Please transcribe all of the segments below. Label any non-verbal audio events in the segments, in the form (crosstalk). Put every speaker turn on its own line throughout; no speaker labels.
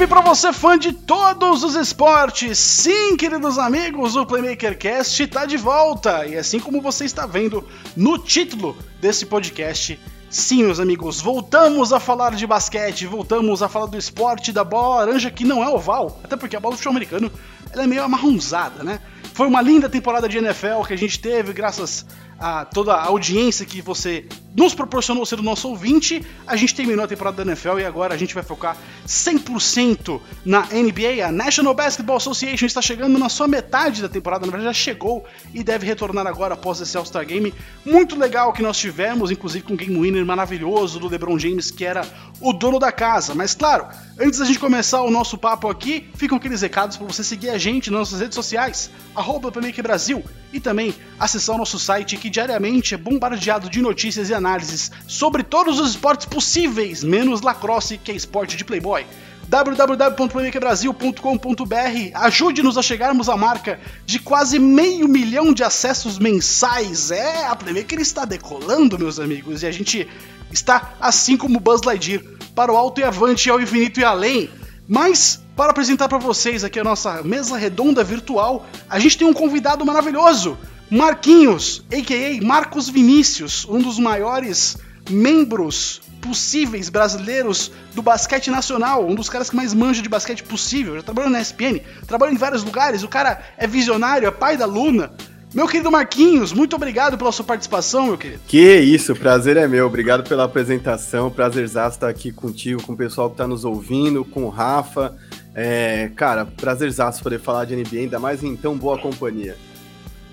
salve para você fã de todos os esportes! Sim, queridos amigos, o Playmaker Cast está de volta e assim como você está vendo no título desse podcast, sim, meus amigos, voltamos a falar de basquete, voltamos a falar do esporte da bola laranja que não é oval, até porque a bola do futebol americano é meio amarronzada, né? Foi uma linda temporada de NFL que a gente teve, graças a toda a audiência que você nos proporcionou ser o nosso ouvinte. A gente terminou a temporada da NFL e agora a gente vai focar 100% na NBA. A National Basketball Association está chegando na sua metade da temporada, na verdade já chegou e deve retornar agora após esse All-Star Game. Muito legal que nós tivemos, inclusive com um game winner maravilhoso do LeBron James, que era o dono da casa. Mas claro, antes da gente começar o nosso papo aqui, ficam aqueles recados para você seguir a gente nas nossas redes sociais, arroba Brasil, e também acessar o nosso site que diariamente é bombardeado de notícias e análises sobre todos os esportes possíveis, menos lacrosse, que é esporte de playboy www.playmakerbrasil.com.br Ajude-nos a chegarmos à marca de quase meio milhão de acessos mensais. É, a Playmaker está decolando, meus amigos, e a gente está assim como Buzz Lightyear, para o alto e avante, ao infinito e além. Mas, para apresentar para vocês aqui a nossa mesa redonda virtual, a gente tem um convidado maravilhoso. Marquinhos, a.k.a. Marcos Vinícius, um dos maiores membros possíveis brasileiros do basquete nacional, um dos caras que mais manja de basquete possível, já trabalhou na ESPN, trabalhou em vários lugares, o cara é visionário, é pai da Luna. Meu querido Marquinhos, muito obrigado pela sua participação, meu querido.
Que isso, prazer é meu, obrigado pela apresentação, prazerzaço estar aqui contigo, com o pessoal que está nos ouvindo, com o Rafa. É, cara, prazerzaço poder falar de NBA, ainda mais em tão boa companhia.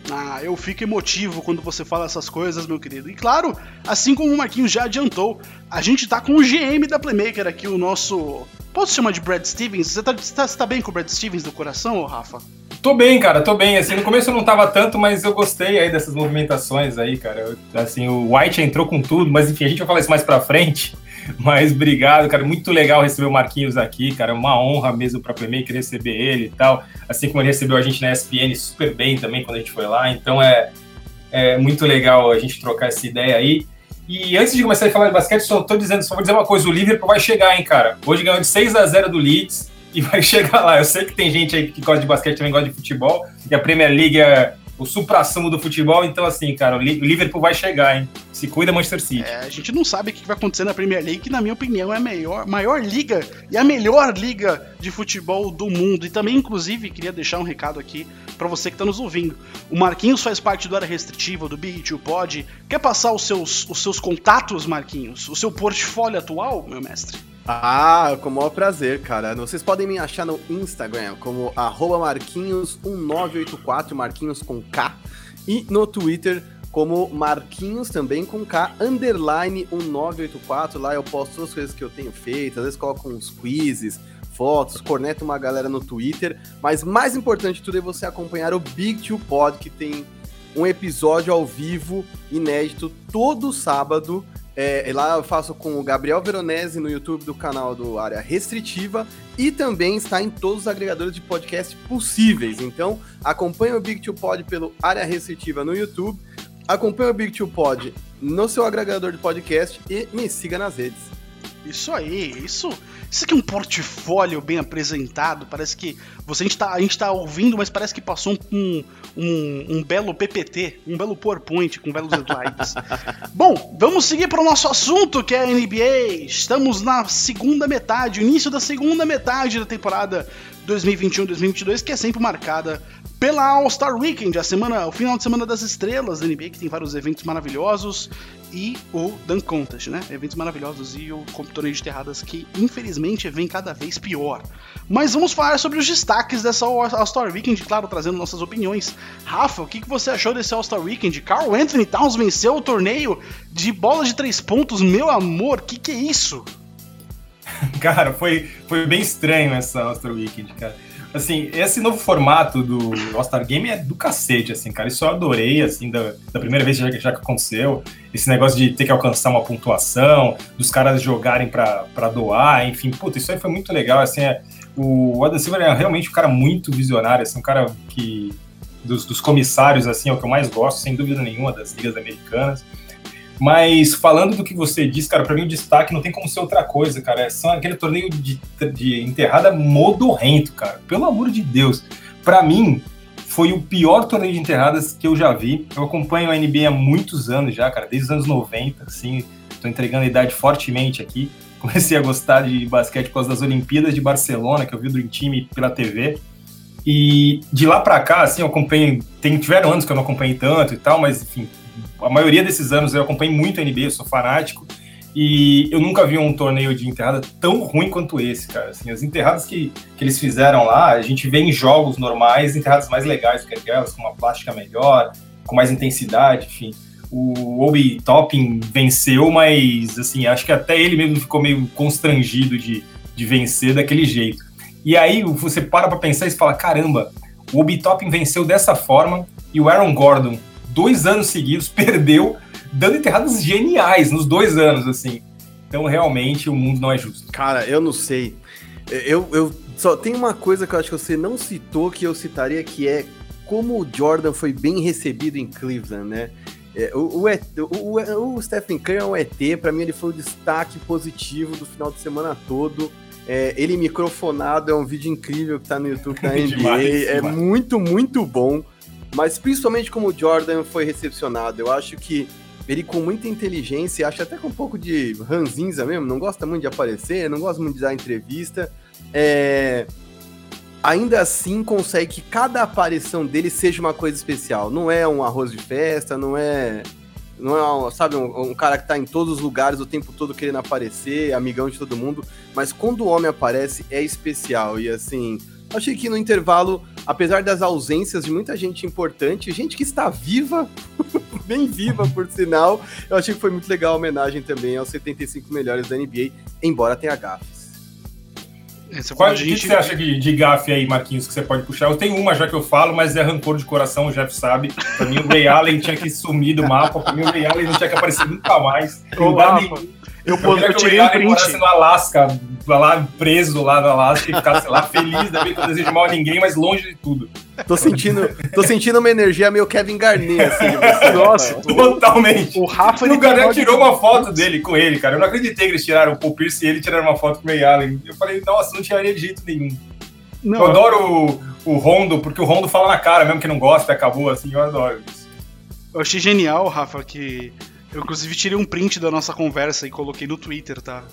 Ah, eu fico emotivo quando você fala essas coisas, meu querido. E claro, assim como o Marquinhos já adiantou, a gente tá com o GM da Playmaker aqui, o nosso. Posso chamar de Brad Stevens? Você tá, você tá, você tá bem com o Brad Stevens do coração, Rafa?
Tô bem, cara, tô bem. Assim, no começo eu não tava tanto, mas eu gostei aí dessas movimentações aí, cara. assim, o White entrou com tudo, mas enfim, a gente vai falar isso mais pra frente. Mas obrigado, cara. Muito legal receber o Marquinhos aqui, cara. Uma honra mesmo para Playmaker receber ele e tal. Assim como ele recebeu a gente na ESPN super bem também quando a gente foi lá. Então é, é muito legal a gente trocar essa ideia aí. E antes de começar a falar de basquete, só tô dizendo, só vou dizer uma coisa: o Liverpool vai chegar, hein, cara. Hoje ganhou de 6 a 0 do Leeds e (laughs) vai chegar lá. Eu sei que tem gente aí que gosta de basquete também gosta de futebol, e a Premier League é o supra-sumo do futebol. Então, assim, cara, o Liverpool vai chegar, hein? Se cuida, Manchester City.
É, a gente não sabe o que vai acontecer na Premier League, que, na minha opinião, é a maior, maior liga e a melhor liga de futebol do mundo. E também, inclusive, queria deixar um recado aqui para você que está nos ouvindo. O Marquinhos faz parte do área restritiva do Big 2 Pod. Quer passar os seus, os seus contatos, Marquinhos? O seu portfólio atual, meu mestre?
Ah, com o maior prazer, cara. Vocês podem me achar no Instagram como marquinhos1984, Marquinhos com K, e no Twitter como Marquinhos também com K, underline 1984. Lá eu posto as coisas que eu tenho feito, às vezes coloco uns quizzes, fotos, corneto uma galera no Twitter. Mas mais importante de tudo é você acompanhar o Big Two Pod, que tem um episódio ao vivo, inédito, todo sábado é, lá eu faço com o Gabriel Veronese no YouTube do canal do Área Restritiva e também está em todos os agregadores de podcast possíveis. Então, acompanhe o Big Two Pod pelo Área Restritiva no YouTube, acompanhe o Big Two Pod no seu agregador de podcast e me siga nas redes.
Isso aí, isso isso aqui é um portfólio bem apresentado. Parece que você, a, gente tá, a gente tá ouvindo, mas parece que passou um, um, um belo PPT, um belo PowerPoint com belos slides. (laughs) Bom, vamos seguir para o nosso assunto que é a NBA. Estamos na segunda metade, início da segunda metade da temporada 2021-2022, que é sempre marcada pela All-Star Weekend, a semana, o final de semana das estrelas da NBA, que tem vários eventos maravilhosos, e o Dunk Contest, né? Eventos maravilhosos e o torneio de terradas que, infelizmente, vem cada vez pior. Mas vamos falar sobre os destaques dessa All-Star Weekend, claro, trazendo nossas opiniões. Rafa, o que, você achou desse All-Star Weekend? Carl Anthony Towns venceu o torneio de bola de três pontos, meu amor, que que é isso? (laughs)
Cara, foi, foi bem estranho essa All-Star Weekend, cara assim, esse novo formato do All-Star Game é do cacete, assim, cara. Isso eu adorei, assim, da, da primeira vez já, já que aconteceu. Esse negócio de ter que alcançar uma pontuação, dos caras jogarem para doar, enfim, puta, isso aí foi muito legal, assim, é, o Adam Silver é realmente um cara muito visionário, assim, um cara que, dos, dos comissários, assim, é o que eu mais gosto, sem dúvida nenhuma, das ligas americanas. Mas falando do que você disse, cara, para mim o destaque não tem como ser outra coisa, cara. É só aquele torneio de, de enterrada modorrento, cara. Pelo amor de Deus. Para mim, foi o pior torneio de enterradas que eu já vi. Eu acompanho a NBA há muitos anos já, cara, desde os anos 90, assim. Tô entregando a idade fortemente aqui. (laughs) Comecei a gostar de basquete por causa das Olimpíadas de Barcelona, que eu vi do time pela TV. E de lá para cá, assim, eu acompanho. Tem, tiveram anos que eu não acompanhei tanto e tal, mas enfim, a maioria desses anos eu acompanho muito a NBA, eu sou fanático. E eu nunca vi um torneio de enterrada tão ruim quanto esse, cara. Assim, as enterradas que, que eles fizeram lá, a gente vê em jogos normais enterradas mais legais do que aquelas, com uma plástica melhor, com mais intensidade, enfim. O Obi Topping venceu, mas assim, acho que até ele mesmo ficou meio constrangido de, de vencer daquele jeito. E aí você para pra pensar e fala: caramba, o Obi Topping venceu dessa forma e o Aaron Gordon dois anos seguidos, (laughs) perdeu, dando enterradas geniais nos dois anos, assim. Então, realmente, o mundo não é justo.
Cara, eu não sei. Eu, eu só tem uma coisa que eu acho que você não citou que eu citaria, que é como o Jordan foi bem recebido em Cleveland, né? É, o, o, o, o, Stephen Curry é um ET, para mim ele foi o destaque positivo do final de semana todo. É, ele microfonado é um vídeo incrível que tá no YouTube (laughs) da NBA, demais, é demais. muito, muito bom mas principalmente como o Jordan foi recepcionado. Eu acho que ele com muita inteligência, acho até com um pouco de ranzinza mesmo, não gosta muito de aparecer, não gosta muito de dar entrevista. É... Ainda assim consegue que cada aparição dele seja uma coisa especial. Não é um arroz de festa, não é. Não é, sabe, um, um cara que tá em todos os lugares o tempo todo querendo aparecer, amigão de todo mundo. Mas quando o homem aparece, é especial. E assim, achei que no intervalo apesar das ausências de muita gente importante, gente que está viva, (laughs) bem viva por sinal, eu achei que foi muito legal a homenagem também aos 75 melhores da NBA, embora tenha gafes.
Qual, gente... O que você acha de, de gafe aí, Marquinhos, que você pode puxar? Eu tenho uma já que eu falo, mas é rancor de coração, o Jeff sabe. Pra mim, o Ray Allen tinha que sumir do mapa, pra mim, o Ray Allen não tinha que aparecer nunca mais.
Ô, eu, eu, eu tirei um print.
no Alasca, lá preso lá no Alasca e ficasse lá feliz, né? Que eu desejo mal a ninguém, mas longe de tudo.
Tô sentindo, tô sentindo uma energia meio Kevin Garnett, assim. Você,
Nossa, totalmente. O Rafa o Garnett tirou uma foto dele com ele, cara. Eu não acreditei que eles tiraram o Paul Pierce e ele tiraram uma foto com o Ray Allen. Eu falei, nossa, não tiraria de jeito nenhum. Não, eu adoro o, o Rondo, porque o Rondo fala na cara, mesmo que não gosta, acabou assim, eu adoro isso.
Eu achei genial, Rafa, que eu, inclusive, tirei um print da nossa conversa e coloquei no Twitter, tá?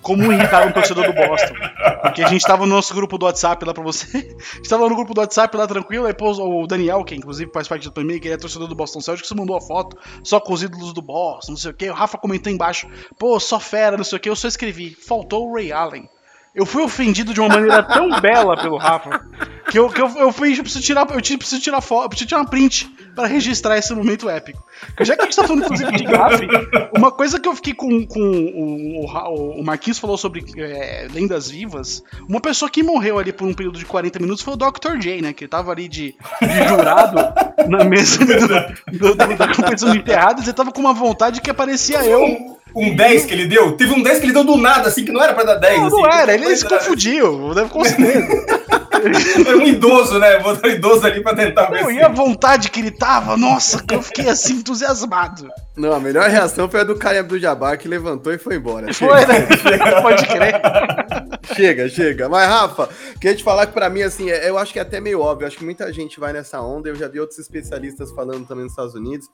Como irritar um torcedor do Boston. Porque a gente tava no nosso grupo do WhatsApp lá pra você. (laughs) A gente tava no grupo do WhatsApp lá tranquilo, aí pôs o Daniel, que inclusive faz parte do Playmaker, que é torcedor do Boston Celtics, mandou a foto só com os ídolos do Boston, não sei o que. O Rafa comentou embaixo, pô, só fera, não sei o que. Eu só escrevi, faltou o Ray Allen. Eu fui ofendido de uma maneira tão bela pelo Rafa que eu, que eu, eu fui, eu preciso tirar, eu preciso tirar foto, preciso tirar uma print para registrar esse momento épico. Já que a gente tá falando inclusive de gafe, uma coisa que eu fiquei com, com o, o, o Marquinhos falou sobre é, lendas vivas, uma pessoa que morreu ali por um período de 40 minutos foi o Dr. J, né? Que tava ali de, de jurado na mesa do, do, do, da competição de enterrados e tava com uma vontade que aparecia eu
um 10 que ele deu? Teve um 10 que ele deu do nada, assim, que não era pra dar 10.
Não,
assim,
não era, ele se confundiu, deve com certeza. (laughs)
Era um idoso, né? Botou um idoso ali pra tentar ver.
Não, e a vontade que ele tava, nossa, que eu fiquei assim entusiasmado.
Não, a melhor reação foi a do Karim Abdul-Jabbar que levantou e foi embora.
Foi, né? Pode crer.
chega, chega. Mas, Rafa, queria te falar que pra mim, assim, é, eu acho que é até meio óbvio. Acho que muita gente vai nessa onda. Eu já vi outros especialistas falando também nos Estados Unidos.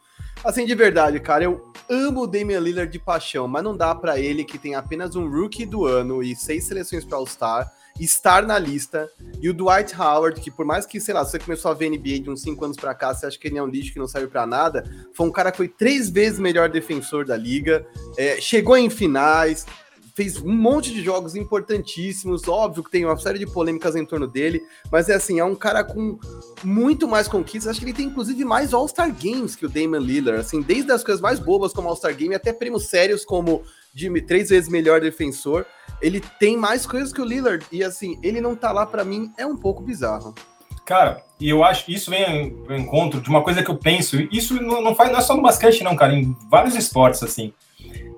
Assim, de verdade, cara, eu amo o Damian Lillard de paixão, mas não dá para ele que tem apenas um rookie do ano e seis seleções para All-Star estar na lista. E o Dwight Howard, que por mais que, sei lá, você começou a ver NBA de uns 5 anos para cá, você acha que ele é um lixo que não serve para nada, foi um cara que foi três vezes melhor defensor da liga, é, chegou em finais, fez um monte de jogos importantíssimos, óbvio que tem uma série de polêmicas em torno dele, mas é assim, é um cara com muito mais conquistas, acho que ele tem inclusive mais All-Star Games que o Damian Lillard, assim, desde as coisas mais bobas como All-Star Game até prêmios sérios como de três vezes melhor defensor, ele tem mais coisas que o Lillard. E assim, ele não tá lá para mim é um pouco bizarro.
Cara, e eu acho que isso vem ao encontro de uma coisa que eu penso. Isso não, não, faz, não é só no basquete, não, cara. Em vários esportes, assim.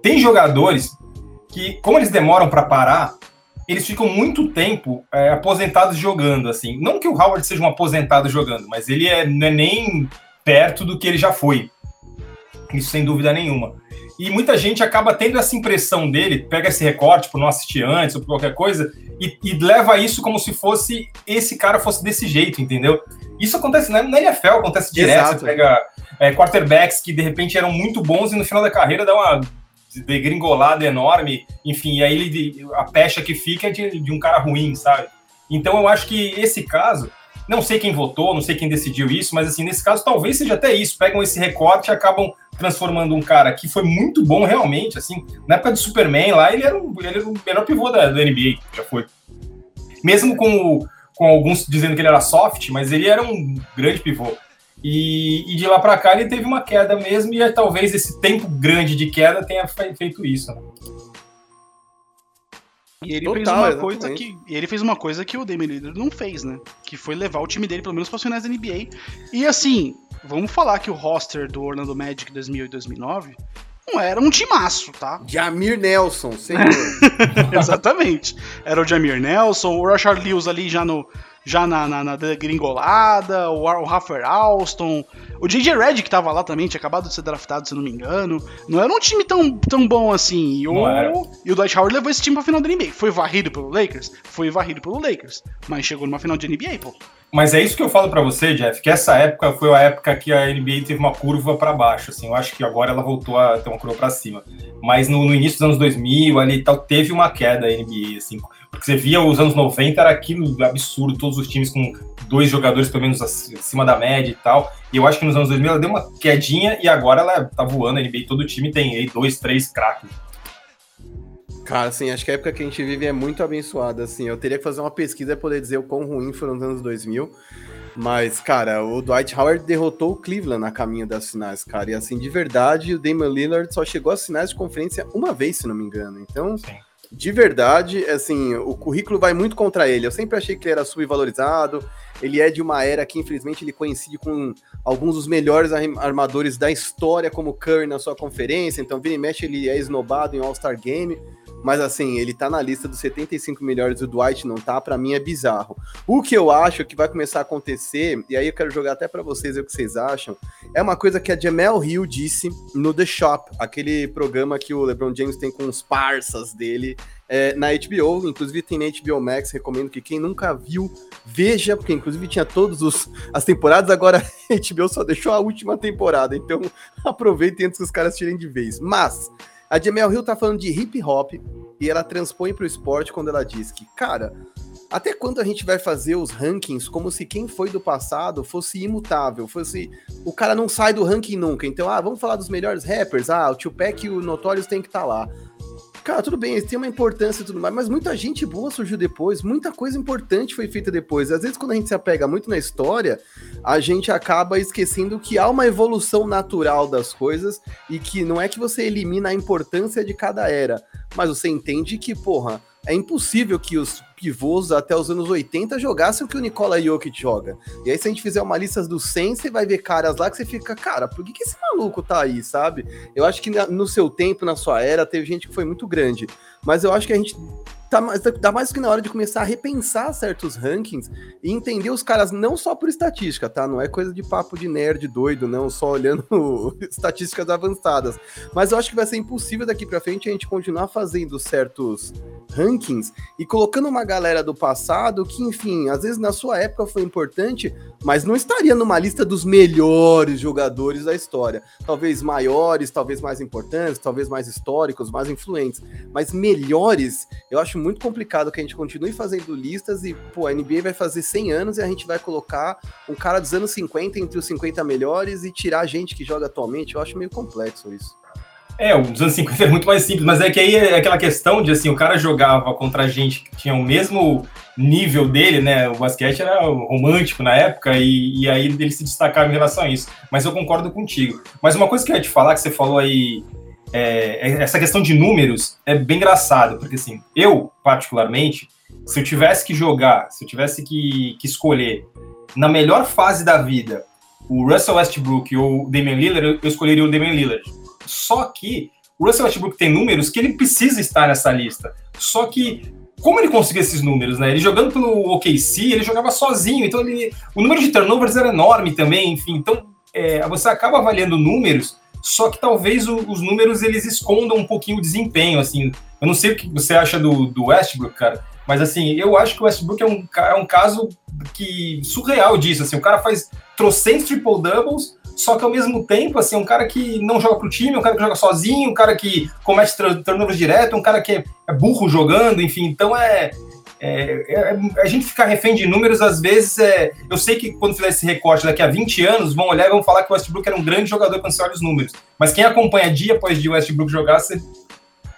Tem jogadores que, como eles demoram para parar, eles ficam muito tempo é, aposentados jogando, assim. Não que o Howard seja um aposentado jogando, mas ele é, não é nem perto do que ele já foi. Isso sem dúvida nenhuma. E muita gente acaba tendo essa impressão dele, pega esse recorte por não assistir antes ou por qualquer coisa, e, e leva isso como se fosse esse cara fosse desse jeito, entendeu? Isso acontece na, na NFL, acontece direto. Exato. Você pega é, quarterbacks que de repente eram muito bons e no final da carreira dá uma degringolada enorme, enfim, e aí ele, a pecha que fica é de, de um cara ruim, sabe? Então eu acho que esse caso não sei quem votou, não sei quem decidiu isso, mas assim, nesse caso talvez seja até isso. Pegam esse recorte e acabam transformando um cara que foi muito bom realmente, assim, na época de Superman lá, ele era, um, ele era o melhor pivô da, da NBA, já foi. Mesmo com, com alguns dizendo que ele era soft, mas ele era um grande pivô. E, e de lá para cá ele teve uma queda mesmo, e talvez esse tempo grande de queda tenha feito isso. Né?
E ele Total, fez uma exatamente. coisa que ele fez uma coisa que o Damian Lillard não fez, né? Que foi levar o time dele pelo menos para as finais da NBA. E assim, vamos falar que o roster do Orlando Magic 2008 e 2009 não era um timaço, tá?
Jamir Nelson, senhor. (laughs)
Exatamente. Era o Jamir Nelson, o Rashard Lewis ali já no já na, na, na gringolada, o, o Rafael Alston, o JJ Redd que tava lá também, tinha acabado de ser draftado, se não me engano. Não era um time tão, tão bom assim. E o, e o Dwight Howard levou esse time pra final da NBA. Foi varrido pelo Lakers? Foi varrido pelo Lakers. Mas chegou numa final de NBA, pô.
Mas é isso que eu falo para você, Jeff, que essa época foi a época que a NBA teve uma curva para baixo, assim, eu acho que agora ela voltou a ter uma curva para cima. Mas no, no, início dos anos 2000, ali tal, teve uma queda a NBA, assim, porque você via os anos 90 era aquilo absurdo, todos os times com dois jogadores pelo menos acima da média e tal. E eu acho que nos anos 2000 ela deu uma quedinha e agora ela tá voando, a NBA todo time tem aí dois, três craques.
Cara, assim, acho que a época que a gente vive é muito abençoada, assim. Eu teria que fazer uma pesquisa para poder dizer o quão ruim foram os anos 2000. Mas, cara, o Dwight Howard derrotou o Cleveland na caminho das finais, cara. E, assim, de verdade, o Damian Lillard só chegou às finais de conferência uma vez, se não me engano. Então, Sim. de verdade, assim, o currículo vai muito contra ele. Eu sempre achei que ele era subvalorizado. Ele é de uma era que, infelizmente, ele coincide com alguns dos melhores armadores da história, como Curry na sua conferência. Então, vira e mexe, ele é esnobado em All-Star Game mas assim, ele tá na lista dos 75 melhores, o Dwight não tá, para mim é bizarro. O que eu acho que vai começar a acontecer, e aí eu quero jogar até para vocês o que vocês acham, é uma coisa que a Jamel Hill disse no The Shop, aquele programa que o LeBron James tem com os parças dele é, na HBO, inclusive tem na HBO Max, recomendo que quem nunca viu, veja, porque inclusive tinha todas as temporadas, agora (laughs) a HBO só deixou a última temporada, então (laughs) aproveitem antes que os caras tirem de vez. Mas a Jamel Hill tá falando de hip hop e ela transpõe para o esporte quando ela diz que, cara, até quando a gente vai fazer os rankings como se quem foi do passado fosse imutável, fosse o cara não sai do ranking nunca. Então, ah, vamos falar dos melhores rappers, ah, o Tupac e o Notorious tem que estar tá lá. Cara, tudo bem, eles têm uma importância e tudo mais, mas muita gente boa surgiu depois, muita coisa importante foi feita depois. Às vezes, quando a gente se apega muito na história, a gente acaba esquecendo que há uma evolução natural das coisas e que não é que você elimina a importância de cada era, mas você entende que, porra, é impossível que os pivôs até os anos 80 jogassem o que o Nikola Jokic joga. E aí, se a gente fizer uma lista dos 100, você vai ver caras lá que você fica, cara, por que, que esse maluco tá aí, sabe? Eu acho que no seu tempo, na sua era, teve gente que foi muito grande. Mas eu acho que a gente tá mais, tá mais que na hora de começar a repensar certos rankings e entender os caras não só por estatística, tá? Não é coisa de papo de nerd doido, não, só olhando (laughs) estatísticas avançadas. Mas eu acho que vai ser impossível daqui para frente a gente continuar fazendo certos rankings e colocando uma galera do passado que, enfim, às vezes na sua época foi importante, mas não estaria numa lista dos melhores jogadores da história. Talvez maiores, talvez mais importantes, talvez mais históricos, mais influentes, mas melhores, eu acho muito complicado que a gente continue fazendo listas e, pô, a NBA vai fazer 100 anos e a gente vai colocar um cara dos anos 50 entre os 50 melhores e tirar a gente que joga atualmente. Eu acho meio complexo isso.
É, os anos 50 é muito mais simples, mas é que aí é aquela questão de assim, o cara jogava contra gente que tinha o mesmo nível dele, né? O basquete era romântico na época e, e aí ele se destacava em relação a isso. Mas eu concordo contigo. Mas uma coisa que eu ia te falar, que você falou aí é, é, essa questão de números é bem engraçado, porque assim, eu, particularmente, se eu tivesse que jogar, se eu tivesse que, que escolher na melhor fase da vida o Russell Westbrook ou o Damian Lillard, eu escolheria o Damian Lillard. Só que o Russell Westbrook tem números que ele precisa estar nessa lista. Só que como ele conseguiu esses números, né? Ele jogando pelo OKC, ele jogava sozinho, então ele, o número de turnovers era enorme também, enfim. Então, é, você acaba avaliando números só que talvez o, os números eles escondam um pouquinho o desempenho, assim. Eu não sei o que você acha do, do Westbrook, cara, mas assim, eu acho que o Westbrook é um, é um caso que surreal disso, assim, o cara faz trocentos triple-doubles, só que ao mesmo tempo, assim, um cara que não joga pro time, um cara que joga sozinho, um cara que comete turnovers direto, um cara que é, é burro jogando, enfim, então é, é, é, a gente ficar refém de números, às vezes, é, eu sei que quando fizer esse recorte daqui a 20 anos, vão olhar e vão falar que o Westbrook era um grande jogador quando você olha os números. Mas quem acompanha dia após dia o Westbrook jogar, você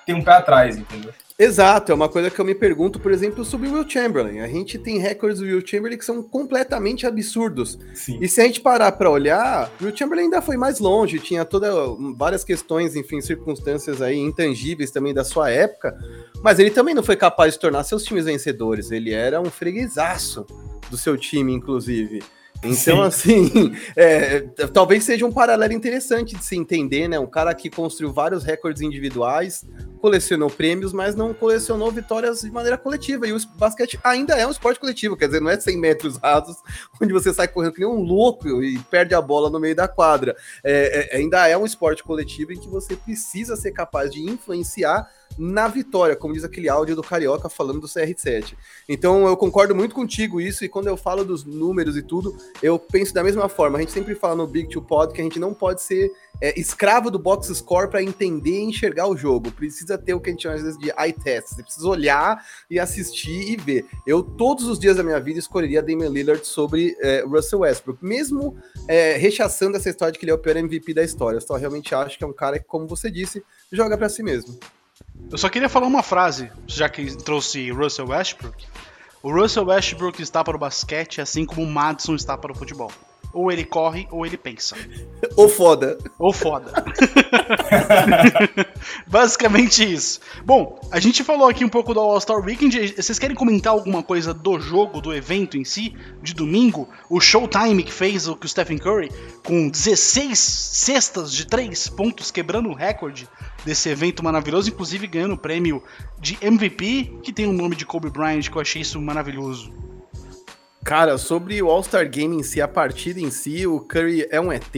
tem um pé atrás, entendeu?
Exato, é uma coisa que eu me pergunto, por exemplo, sobre o Will Chamberlain. A gente tem recordes do Will Chamberlain que são completamente absurdos. Sim. E se a gente parar para olhar, o Will Chamberlain ainda foi mais longe, tinha toda várias questões, enfim, circunstâncias aí intangíveis também da sua época, mas ele também não foi capaz de tornar seus times vencedores. Ele era um freguesaço do seu time, inclusive. Então, Sim. assim, (laughs) é, talvez seja um paralelo interessante de se entender, né? Um cara que construiu vários recordes individuais, colecionou prêmios, mas não colecionou vitórias de maneira coletiva. E o basquete ainda é um esporte coletivo, quer dizer, não é 100 metros (laughs) rasos, onde você sai correndo que nem um louco e perde a bola no meio da quadra. É, é, ainda é um esporte coletivo em que você precisa ser capaz de influenciar na vitória, como diz aquele áudio do Carioca falando do CR7. Então eu concordo muito contigo isso, e quando eu falo dos números e tudo, eu penso da mesma forma. A gente sempre fala no Big Two Pod que a gente não pode ser é, escravo do box score para entender e enxergar o jogo. Precisa ter o que a gente chama às vezes de eye test. Você precisa olhar e assistir e ver. Eu, todos os dias da minha vida, escolheria Damian Lillard sobre é, Russell Westbrook, mesmo é, rechaçando essa história de que ele é o pior MVP da história. Eu só realmente acho que é um cara que, como você disse, joga para si mesmo.
Eu só queria falar uma frase, já que trouxe Russell Westbrook. O Russell Westbrook está para o basquete assim como o Madison está para o futebol. Ou ele corre ou ele pensa.
Ou foda.
Ou foda. (laughs) Basicamente isso. Bom, a gente falou aqui um pouco do All-Star Weekend. Vocês querem comentar alguma coisa do jogo, do evento em si, de domingo? O Showtime que fez o que o Stephen Curry, com 16 cestas de 3 pontos, quebrando o recorde desse evento maravilhoso, inclusive ganhando o prêmio de MVP, que tem o nome de Kobe Bryant, que eu achei isso maravilhoso.
Cara, sobre o All-Star Game em si, a partida em si, o Curry é um ET.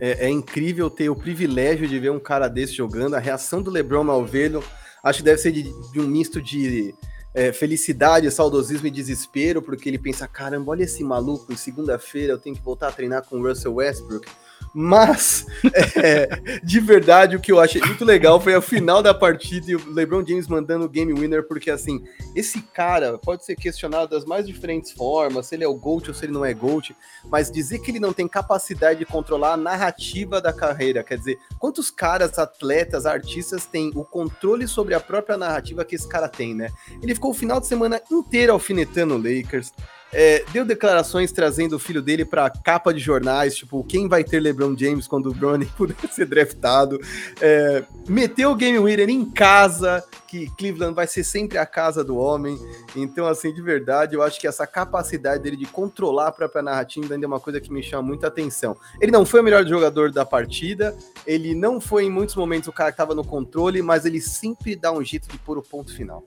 É, é, incrível ter o privilégio de ver um cara desse jogando. A reação do LeBron ao vê-lo, acho que deve ser de, de um misto de é, felicidade, saudosismo e desespero, porque ele pensa: caramba, olha esse maluco, segunda-feira eu tenho que voltar a treinar com o Russell Westbrook. Mas, (laughs) é, de verdade, o que eu achei muito legal foi a final da partida e o LeBron James mandando o game winner, porque assim, esse cara pode ser questionado das mais diferentes formas, se ele é o GOAT ou se ele não é GOAT, mas dizer que ele não tem capacidade de controlar a narrativa da carreira, quer dizer, quantos caras, atletas, artistas têm o controle sobre a própria narrativa que esse cara tem, né? Ele ficou o final de semana inteiro alfinetando o Lakers, é, deu declarações trazendo o filho dele para capa de jornais, tipo, quem vai ter LeBron James quando o Bronny (laughs) puder ser draftado. É, meteu o Game Winner em casa, que Cleveland vai ser sempre a casa do homem. Então, assim, de verdade, eu acho que essa capacidade dele de controlar a própria narrativa ainda é uma coisa que me chama muita atenção. Ele não foi o melhor jogador da partida, ele não foi em muitos momentos o cara que estava no controle, mas ele sempre dá um jeito de pôr o ponto final.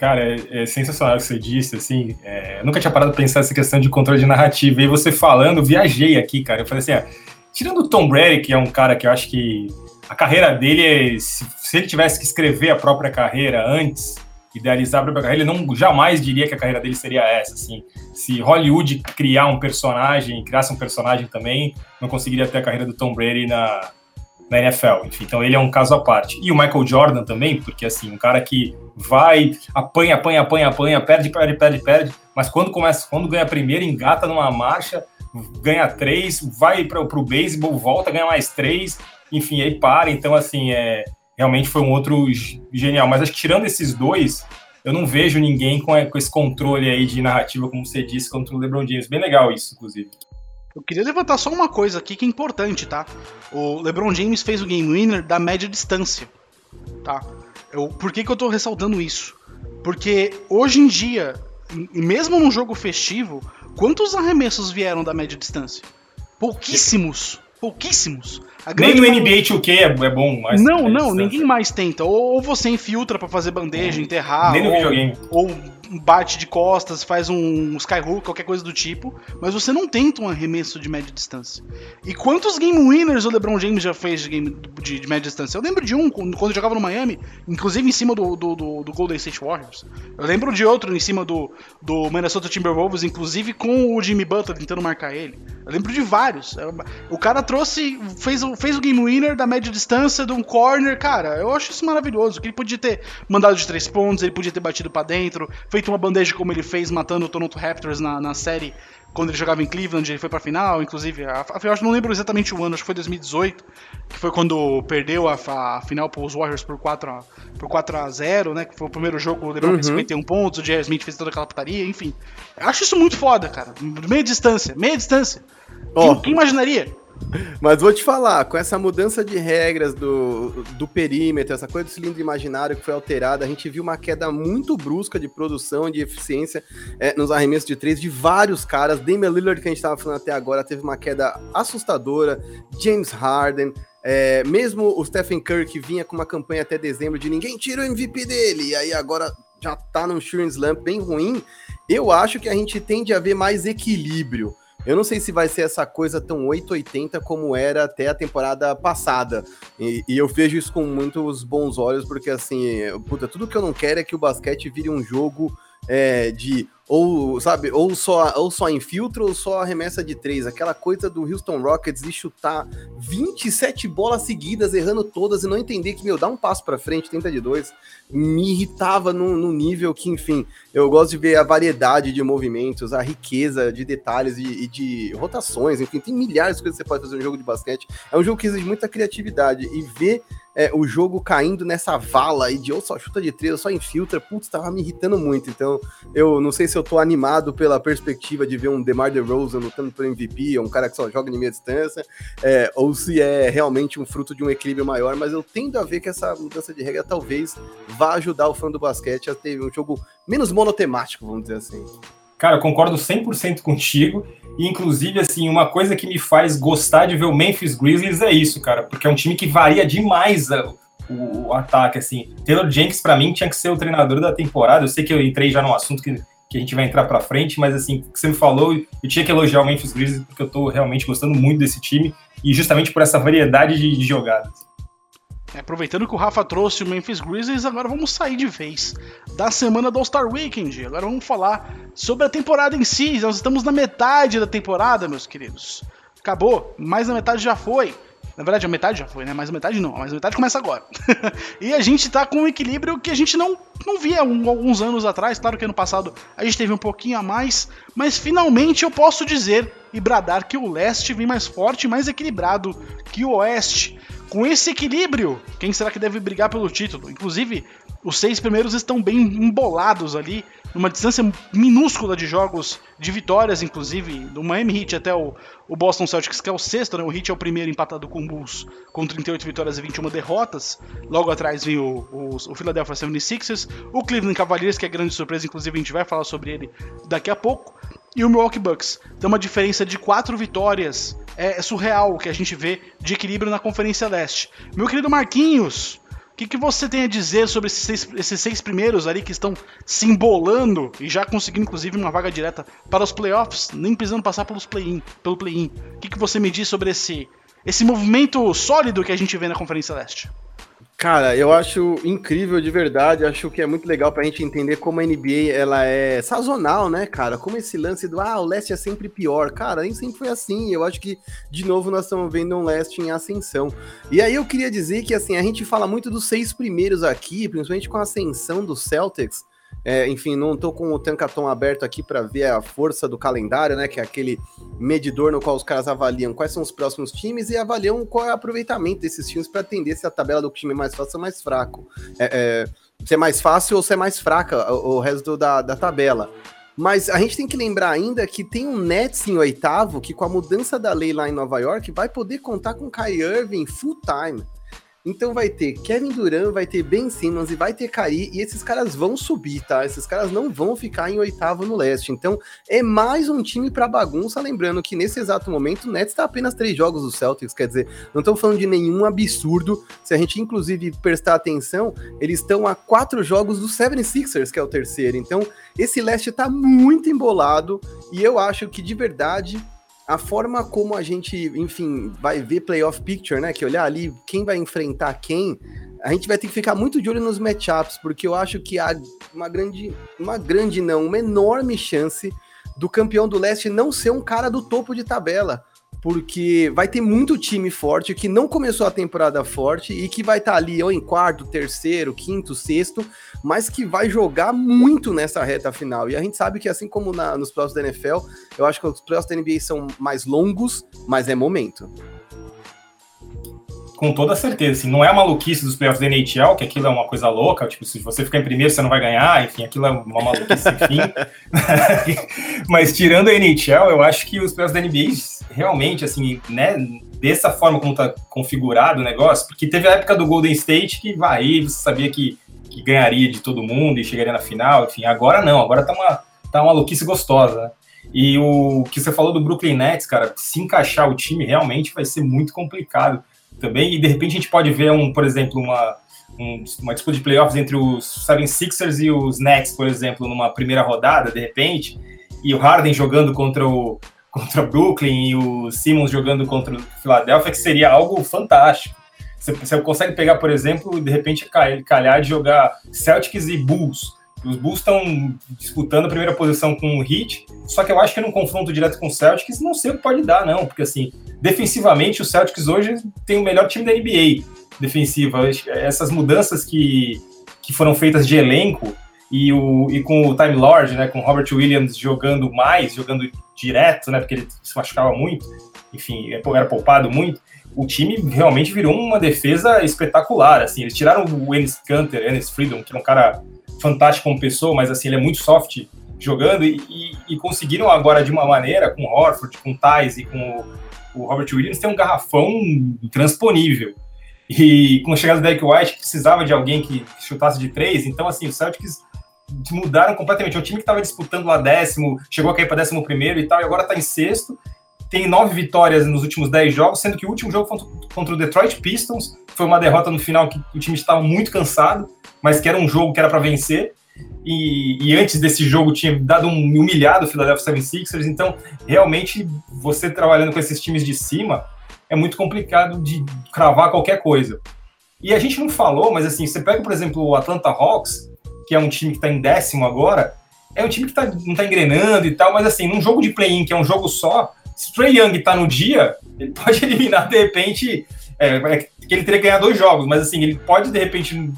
Cara, é, é, sensacional o que você disse, assim, é, nunca tinha parado pra pensar nessa questão de controle de narrativa, e você falando, viajei aqui, cara, eu falei assim, ah, tirando o Tom Brady, que é um cara que eu acho que a carreira dele, é, se, se, ele tivesse que escrever a própria carreira antes, idealizar a própria carreira, ele não jamais diria que a carreira dele seria essa, assim, se Hollywood criar um personagem, criasse um personagem também, não conseguiria ter a carreira do Tom Brady na, na NFL. Enfim, então ele é um caso à parte. E o Michael Jordan também, porque assim, um cara que vai, apanha, apanha, apanha, apanha, perde, perde, perde, perde, mas quando começa, quando ganha a primeira, engata numa marcha, ganha três, vai para o beisebol, volta, ganha mais três, enfim, aí para. Então, assim, é, realmente foi um outro genial. Mas acho que tirando esses dois, eu não vejo ninguém com, com esse controle aí de narrativa, como você disse, contra o LeBron James. Bem legal isso, inclusive.
Eu queria levantar só uma coisa aqui que é importante, tá? O LeBron James fez o game winner da média distância, tá? Eu, por que, que eu tô ressaltando isso? Porque hoje em dia, mesmo num jogo festivo, quantos arremessos vieram da média distância? Pouquíssimos. Pouquíssimos.
Nem no NBA 2K é, é bom,
mas. Não, não, ninguém mais tenta. Ou, ou você infiltra para fazer bandeja, enterrar.
Nem no
ou,
videogame.
Ou bate de costas, faz um skyhook, qualquer coisa do tipo, mas você não tenta um arremesso de média distância. E quantos game winners o LeBron James já fez de, game, de, de média distância? Eu lembro de um quando, jogava no Miami, inclusive em cima do, do, do, do, Golden State Warriors. Eu lembro de outro em cima do, do Minnesota Timberwolves, inclusive com o Jimmy Butler tentando marcar ele. Eu lembro de vários. O cara trouxe, fez, fez o game winner da média distância, de um corner, cara, eu acho isso maravilhoso. Que ele podia ter mandado de três pontos, ele podia ter batido para dentro, feito uma bandeja como ele fez matando o Toronto Raptors na, na série quando ele jogava em Cleveland, ele foi pra final, inclusive, a, a, eu acho, não lembro exatamente o ano, acho que foi 2018, que foi quando perdeu a, a final pros Warriors por 4 a, por 4 a 0 né, que foi o primeiro jogo, o LeBron uhum. 51 pontos, o J.R. Smith fez toda aquela putaria, enfim. Eu acho isso muito foda, cara, meia distância, meia distância. Oh. Quem, quem imaginaria?
Mas vou te falar, com essa mudança de regras do, do perímetro, essa coisa do cilindro imaginário que foi alterada, a gente viu uma queda muito brusca de produção, de eficiência é, nos arremessos de três de vários caras. Damian Lillard, que a gente estava falando até agora, teve uma queda assustadora. James Harden, é, mesmo o Stephen Curry, que vinha com uma campanha até dezembro de ninguém tira o MVP dele, e aí agora já tá num Shooting Slam bem ruim, eu acho que a gente tende a ver mais equilíbrio. Eu não sei se vai ser essa coisa tão 880 como era até a temporada passada. E, e, eu vejo isso com muitos bons olhos, porque assim, puta, tudo que eu não quero é que o basquete vire um jogo é, de ou sabe, ou só ou só infiltra ou só arremessa de três, aquela coisa do Houston Rockets de chutar 27 bolas seguidas, errando todas e não entender que meu, dá um passo para frente, tenta de dois, me irritava no, no, nível que, enfim, eu gosto de ver a variedade de movimentos, a riqueza de detalhes e, e de rotações, enfim, tem milhares de coisas que você pode fazer no jogo de basquete. É um jogo que exige muita criatividade. E ver é, o jogo caindo nessa vala aí de ou só chuta de três, ou só infiltra, putz, tava me irritando muito. Então, eu não sei se eu tô animado pela perspectiva de ver um DeMar DeRozan lutando por MVP, ou um cara que só joga em meia distância, é, ou se é realmente um fruto de um equilíbrio maior, mas eu tendo a ver que essa mudança de regra talvez vá ajudar o fã do basquete a ter um jogo menos monotemático, vamos dizer assim.
Cara, eu concordo 100% contigo. E, inclusive, assim, uma coisa que me faz gostar de ver o Memphis Grizzlies é isso, cara, porque é um time que varia demais a, o, o, ataque, assim. Taylor Jenks, para mim, tinha que ser o treinador da temporada. Eu sei que eu entrei já num assunto que, que a gente vai entrar para frente, mas, assim, o que você me falou, eu tinha que elogiar o Memphis Grizzlies, porque eu tô realmente gostando muito desse time, e justamente por essa variedade de, de jogadas.
Aproveitando que o Rafa trouxe o Memphis Grizzlies, agora vamos sair de vez da semana do All-Star Weekend. Agora vamos falar sobre a temporada em si. Nós estamos na metade da temporada, meus queridos. Acabou, mais da metade já foi. Na verdade, a metade já foi, né? Mais a metade não, mas a metade começa agora. (laughs) e a gente tá com um equilíbrio que a gente não, não via um, alguns anos atrás. Claro que ano passado a gente teve um pouquinho a mais, mas finalmente eu posso dizer e bradar que o leste vem mais forte e mais equilibrado que o oeste. Com esse equilíbrio, quem será que deve brigar pelo título? Inclusive, os seis primeiros estão bem embolados ali, numa distância minúscula de jogos, de vitórias, inclusive, do Miami Heat até o, o Boston Celtics, que é o sexto, né? O Heat é o primeiro empatado com o Bulls, com 38 vitórias e 21 derrotas. Logo atrás vem o, o, o Philadelphia 76ers, o Cleveland Cavaliers, que é grande surpresa, inclusive a gente vai falar sobre ele daqui a pouco e o Milwaukee Bucks. Tem uma diferença de quatro vitórias. É, surreal o que a gente vê de equilíbrio na Conferência Leste. Meu querido Marquinhos, o que, que você tem a dizer sobre esses seis, esses seis primeiros ali que estão se embolando e já conseguindo, inclusive, uma vaga direta para os playoffs, nem precisando passar pelos play pelo play-in? O que, que você me diz sobre esse, esse movimento sólido que a gente vê na Conferência Leste?
Cara, eu acho incrível de verdade, acho que é muito legal pra gente entender como a NBA ela é sazonal, né, cara? Como esse lance do ah, o leste é sempre pior. Cara, nem sempre foi assim. Eu acho que, de novo, nós estamos vendo um leste em ascensão. E aí eu queria dizer que, assim, a gente fala muito dos seis primeiros aqui, principalmente com a ascensão do Celtics. É, enfim, não estou com o Tankaton aberto aqui para ver a força do calendário, né? Que é aquele medidor no qual os caras avaliam quais são os próximos times e avaliam qual é o aproveitamento desses times para atender se a tabela do time é mais fácil ou mais fraco. É, é, se é mais fácil ou se é mais fraca o, o resto da, da tabela. Mas a gente tem que lembrar ainda que tem um Nets em oitavo que, com a mudança da lei lá em Nova York, vai poder contar com Kai Irving full time. Então vai ter Kevin Durant, vai ter Ben Simmons e vai ter Kari, e esses caras vão subir, tá? Esses caras não vão ficar em oitavo no leste. Então é mais um time para bagunça, lembrando que nesse exato momento o Nets está apenas três jogos do Celtics, quer dizer, não estão falando de nenhum absurdo. Se a gente inclusive prestar atenção, eles estão a quatro jogos do 76ers, que é o terceiro. Então esse leste tá muito embolado e eu acho que de verdade a forma como a gente, enfim, vai ver playoff picture, né? Que olhar ali quem vai enfrentar quem, a gente vai ter que ficar muito de olho nos matchups, porque eu acho que há uma grande, uma grande não, uma enorme chance do campeão do leste não ser um cara do topo de tabela porque vai ter muito time forte que não começou a temporada forte e que vai estar tá ali ou em quarto, terceiro, quinto, sexto, mas que vai jogar muito nessa reta final. E a gente sabe que assim como na, nos playoffs da NFL, eu acho que os playoffs da NBA são mais longos, mas é momento
com toda certeza. Assim, não é a maluquice dos playoffs da NHL, que aquilo é uma coisa louca, tipo, se você ficar em primeiro, você não vai ganhar, enfim, aquilo é uma maluquice, (laughs) enfim. Mas tirando a NHL, eu acho que os playoffs da NBA realmente, assim, né, dessa forma como tá configurado o negócio, porque teve a época do Golden State que vai, você sabia que, que ganharia de todo mundo e chegaria na final, enfim, agora não, agora tá uma, tá uma maluquice gostosa, né? E o que você falou do Brooklyn Nets, cara, se encaixar o time realmente vai ser muito complicado também, e de repente a gente pode ver, um, por exemplo, uma, um, uma disputa de playoffs entre os 76ers e os Nets, por exemplo, numa primeira rodada, de repente, e o Harden jogando contra o (laughs) contra Brooklyn e o Simmons jogando contra o Philadelphia, que seria algo fantástico. Você, você consegue pegar, por exemplo, de repente calhar de jogar Celtics e Bulls. Os Bulls estão disputando a primeira posição com o Heat, só que eu acho que num confronto direto com o Celtics, não sei o que pode dar, não, porque assim, defensivamente, o Celtics hoje tem o melhor time da NBA defensiva. Essas mudanças que, que foram feitas de elenco e, o, e com o Time Lord, né, com o Robert Williams jogando mais, jogando direto, né, porque ele se machucava muito, enfim, era poupado muito, o time realmente virou uma defesa espetacular, assim, eles tiraram o Ennis Canter, Ennis Freedom, que é um cara fantástico como pessoa, mas assim, ele é muito soft jogando e, e, e conseguiram agora de uma maneira, com o Horford, com o Thais e com o o Robert Williams tem um garrafão transponível. E com a chegada do Derek White, precisava de alguém que chutasse de três, então, assim, os Celtics mudaram completamente. É um time que estava disputando lá décimo, chegou a cair para décimo primeiro e tal, e agora está em sexto. Tem nove vitórias nos últimos dez jogos, sendo que o último jogo contra o Detroit Pistons foi uma derrota no final que o time estava muito cansado, mas que era um jogo que era para vencer e, e, antes desse jogo tinha dado um humilhado o Philadelphia 76ers, então realmente você trabalhando com esses times de cima é muito complicado de cravar qualquer coisa. E a gente não falou, mas assim, você pega, por exemplo, o Atlanta Hawks, que é um time que está em décimo agora, é um time que tá, não está engrenando e tal, mas assim, num jogo de play-in, que é um jogo só, se o Trey Young está no dia, ele pode (laughs) eliminar de repente. É, é que ele teria que ganhar dois jogos, mas assim, ele pode de repente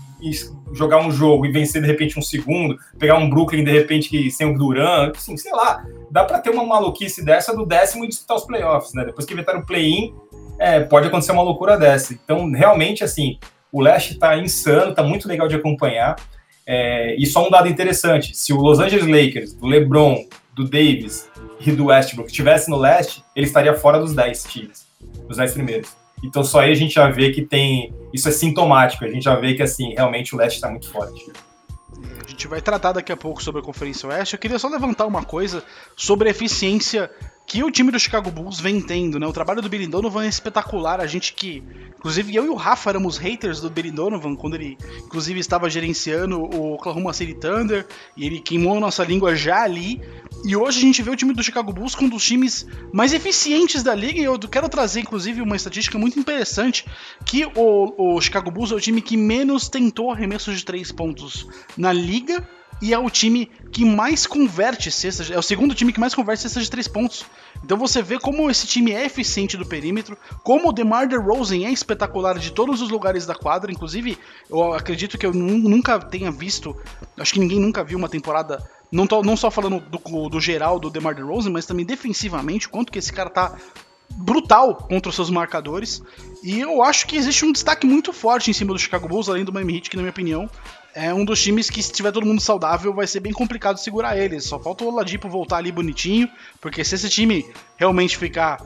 jogar um jogo e vencer de repente um segundo, pegar um Brooklyn de repente que sem o Durant, assim, sei lá, dá para ter uma maluquice dessa do décimo e disputar os playoffs, né? Depois que inventaram o play-in, é, pode acontecer uma loucura dessa. Então, realmente, assim, o leste tá insano, tá muito legal de acompanhar. É, e só um dado interessante: se o Los Angeles Lakers, do LeBron, do Davis e do Westbrook estivesse no leste, ele estaria fora dos 10 times, dos 10 primeiros. Então só aí a gente já vê que tem. Isso é sintomático, a gente já vê que assim, realmente o leste está muito forte.
A gente vai tratar daqui a pouco sobre a Conferência Oeste. Eu queria só levantar uma coisa sobre a eficiência que o time do Chicago Bulls vem tendo, né? O trabalho do Billy Donovan é espetacular. A gente que, inclusive eu e o Rafa éramos haters do Billy Donovan quando ele, inclusive, estava gerenciando o Oklahoma City Thunder e ele queimou a nossa língua já ali. E hoje a gente vê o time do Chicago Bulls com um dos times mais eficientes da liga. E eu quero trazer, inclusive, uma estatística muito interessante: que o, o Chicago Bulls é o time que menos tentou arremessos de três pontos na liga e é o time que mais converte cestas, é o segundo time que mais converte cestas de três pontos. Então você vê como esse time é eficiente do perímetro, como o DeMar DeRozan é espetacular de todos os lugares da quadra, inclusive eu acredito que eu nunca tenha visto, acho que ninguém nunca viu uma temporada, não, tô, não só falando do, do geral do DeMar DeRozan, mas também defensivamente, quanto que esse cara tá brutal contra os seus marcadores. E eu acho que existe um destaque muito forte em cima do Chicago Bulls, além do Miami Heat, que na minha opinião é um dos times que, se tiver todo mundo saudável, vai ser bem complicado segurar eles. Só falta o Oladipo voltar ali bonitinho, porque se esse time realmente ficar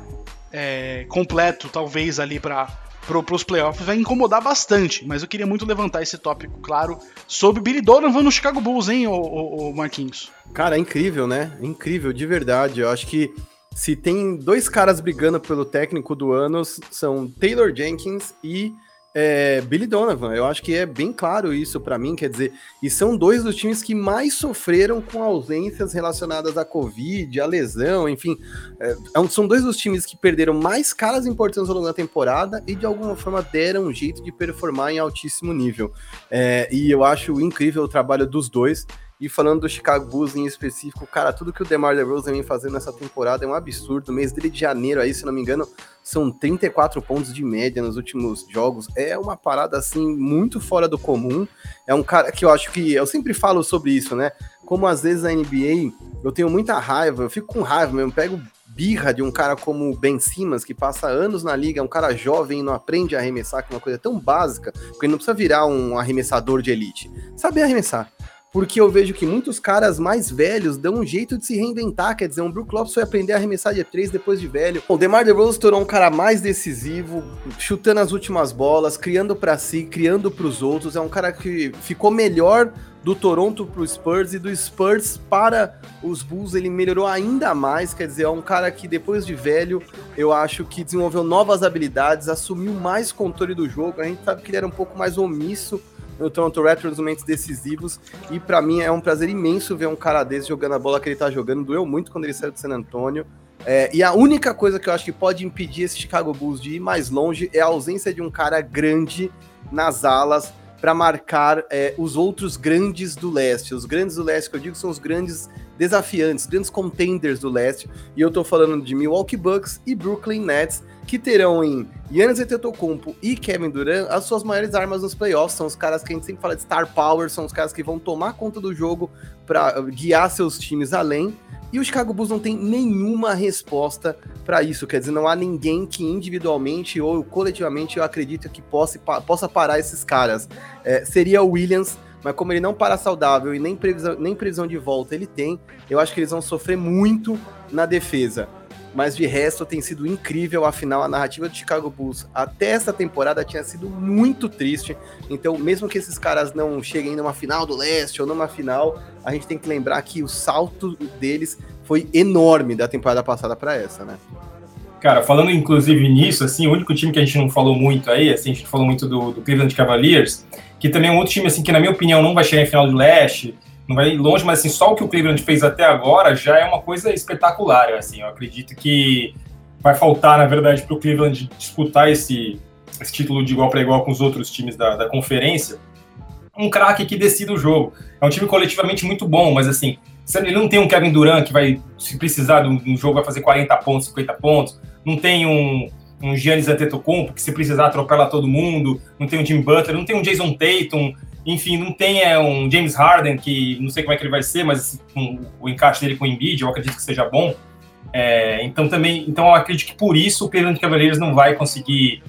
é, completo, talvez ali para para os playoffs vai incomodar bastante. Mas eu queria muito levantar esse tópico, claro, sobre Billy Donovan no Chicago Bulls, hein, o, Marquinhos?
Cara, é incrível, né? Incrível, de verdade. Eu acho que se tem dois caras brigando pelo técnico do ano, são Taylor Jenkins e é, Billy Donovan. Eu acho que é bem claro isso para mim, quer dizer, e são dois dos times que mais sofreram com ausências relacionadas à Covid, à lesão, enfim. É, é são dois dos times que perderam mais caras importantes ao longo da temporada e de alguma forma deram um jeito de performar em altíssimo nível. É, e eu acho incrível o trabalho dos dois. E falando do Chicago Bulls em específico, cara, tudo que o DeMar DeRozan vem fazendo nessa temporada é um absurdo. O mês dele de janeiro aí, se não me engano, são 34 pontos de média nos últimos jogos. É uma parada assim muito fora do comum. É um cara que eu acho que eu sempre falo sobre isso, né? Como às vezes a NBA, eu tenho muita raiva, eu fico com raiva mesmo, pego birra de um cara como o Ben Simmons, que passa anos na liga, é um cara jovem e não aprende a arremessar, que é uma coisa tão básica, porque ele não precisa virar um arremessador de elite. Saber arremessar porque eu vejo que muitos caras mais velhos dão um jeito de se reinventar, quer dizer, um Brook Lopes foi aprender a arremessar de três depois de velho. O DeMar DeRozan tornou um cara mais decisivo, chutando as últimas bolas, criando para si, criando para os outros, é um cara que ficou melhor do Toronto para o Spurs e do Spurs para os Bulls ele melhorou ainda mais, quer dizer, é um cara que depois de velho, eu acho que desenvolveu novas habilidades, assumiu mais controle do jogo, a gente sabe que ele era um pouco mais omisso no Toronto Raptors momentos decisivos. E para mim é um prazer imenso ver um cara desse jogando a bola que ele tá jogando. Doeu muito quando ele saiu de San Antonio. É, e a única coisa que eu acho que pode impedir esse Chicago Bulls de ir mais longe é a ausência de um cara grande nas alas para marcar é, os outros grandes do leste. Os grandes do leste que eu digo são os grandes desafiantes, grandes contenders do leste. E eu tô falando de Milwaukee Bucks e Brooklyn Nets, que terão em Giannis Antetokounmpo e Kevin Durant as suas maiores armas nos playoffs. São os caras que a gente sempre fala de star power, são os caras que vão tomar conta do jogo para guiar seus times além. E o Chicago Bulls não tem nenhuma resposta para isso. Quer dizer, não há ninguém que individualmente ou coletivamente eu acredito que possa, possa parar esses caras. É, seria o Williams, mas como ele não para saudável e nem previsão, nem previsão de volta ele tem, eu acho que eles vão sofrer muito na defesa mas de resto tem sido incrível. Afinal, a narrativa do Chicago Bulls até essa temporada tinha sido muito triste. Então, mesmo que esses caras não cheguem numa final do leste ou numa final, a gente tem que lembrar que o salto deles foi enorme da temporada passada para essa, né?
Cara, falando inclusive nisso, assim, o único time que a gente não falou muito aí, assim, a gente falou muito do, do Cleveland Cavaliers, que também é um outro time, assim, que na minha opinião não vai chegar em final do leste, não vai longe, mas assim, só o que o Cleveland fez até agora já é uma coisa espetacular, assim, eu acredito que vai faltar, na verdade, para o Cleveland disputar esse, esse título de igual para igual com os outros times da, da conferência, um craque que decida o jogo. É um time coletivamente muito bom, mas assim, ele não tem um Kevin Durant que vai, se precisar de um jogo, vai fazer 40 pontos, 50 pontos, não tem um, um Giannis Antetokounmpo que se precisar atropela todo mundo, não tem um Jim Butler, não tem um Jason Tatum, enfim, não tem é, um James Harden, que não sei como é que ele vai ser, mas um, o encaixe dele com o Embiid, eu acredito que seja bom. É, então também, então eu acredito que por isso o Cleveland Cavaliers não vai conseguir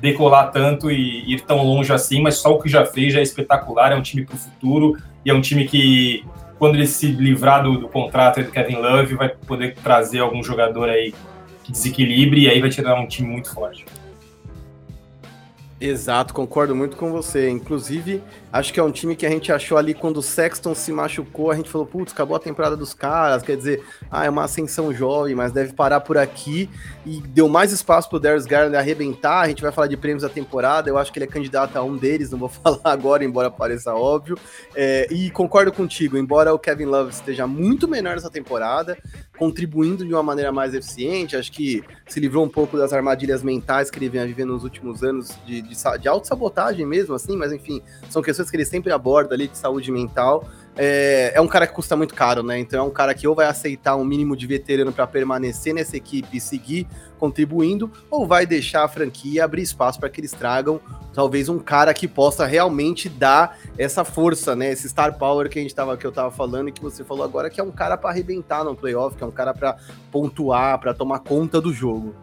decolar tanto e ir tão longe assim, mas só o que já fez já é espetacular, é um time para o futuro e é um time que quando ele se livrar do, do contrato do Kevin Love vai poder trazer algum jogador aí que desequilibre e aí vai tirar um time muito forte.
Exato, concordo muito com você. Inclusive, acho que é um time que a gente achou ali quando o Sexton se machucou, a gente falou, putz, acabou a temporada dos caras, quer dizer, ah, é uma ascensão jovem, mas deve parar por aqui. E deu mais espaço pro Darius Garland arrebentar. A gente vai falar de prêmios da temporada, eu acho que ele é candidato a um deles, não vou (laughs) falar agora, embora pareça óbvio. É, e concordo contigo, embora o Kevin Love esteja muito menor nessa temporada, contribuindo de uma maneira mais eficiente, acho que se livrou um pouco das armadilhas mentais que ele vinha vivendo nos últimos anos de, de, de autossabotagem mesmo, assim, mas enfim, são questões que ele sempre aborda ali de saúde mental. É, é, um cara que custa muito caro, né? Então é um cara que ou vai aceitar um mínimo de veterano para permanecer nessa equipe e seguir contribuindo, ou vai deixar a franquia abrir espaço para que eles tragam talvez um cara que possa realmente dar essa força, né? Esse star power que a gente tava, que eu tava falando e que você falou agora, que é um cara para arrebentar no playoff, que é um cara para pontuar, para tomar conta do jogo.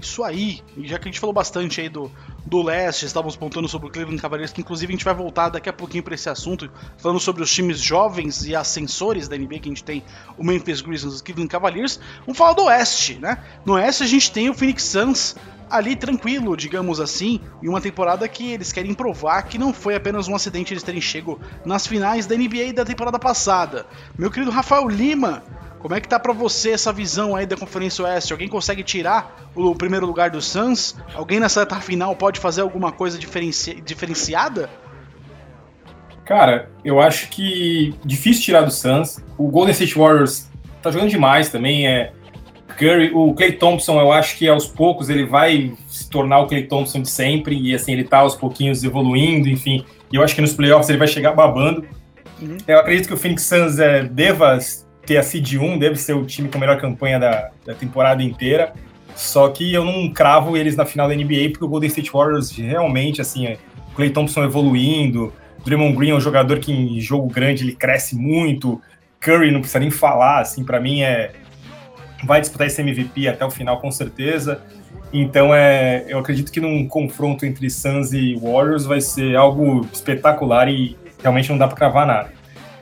Isso aí, já que a gente falou bastante aí do, do leste, estávamos pontuando sobre o Cleveland Cavaliers, que inclusive a gente vai voltar daqui a pouquinho para esse assunto, falando sobre os times jovens e ascensores da NBA, que a gente tem o Memphis Grizzlies e o Cleveland Cavaliers. Vamos falar do oeste, né? No oeste a gente tem o Phoenix Suns, ali tranquilo, digamos assim, em uma temporada que eles querem provar que não foi apenas um acidente eles terem chego nas finais da NBA da temporada passada. Meu querido Rafael Lima, como é que tá para você essa visão aí da Conferência Oeste? Alguém consegue tirar o primeiro lugar do Suns? Alguém nessa etapa final pode fazer alguma coisa diferenci diferenciada?
Cara, eu acho que difícil tirar do Suns. O Golden State Warriors tá jogando demais também, é Curry, o Clay Thompson, eu acho que aos poucos ele vai se tornar o Clay Thompson de sempre, e assim, ele tá aos pouquinhos evoluindo, enfim. E eu acho que nos playoffs ele vai chegar babando. Uhum. Eu acredito que o Phoenix Suns é, deva ter a seed 1, deve ser o time com a melhor campanha da, da temporada inteira. Só que eu não cravo eles na final da NBA, porque o Golden State Warriors realmente, assim, é, o Clay Thompson evoluindo, Draymond Green é um jogador que em jogo grande ele cresce muito, Curry não precisa nem falar, assim, para mim é, vai disputar esse MVP até o final, com certeza. Então, é, eu acredito que num confronto entre Suns e Warriors vai ser algo espetacular e realmente não dá para cravar nada.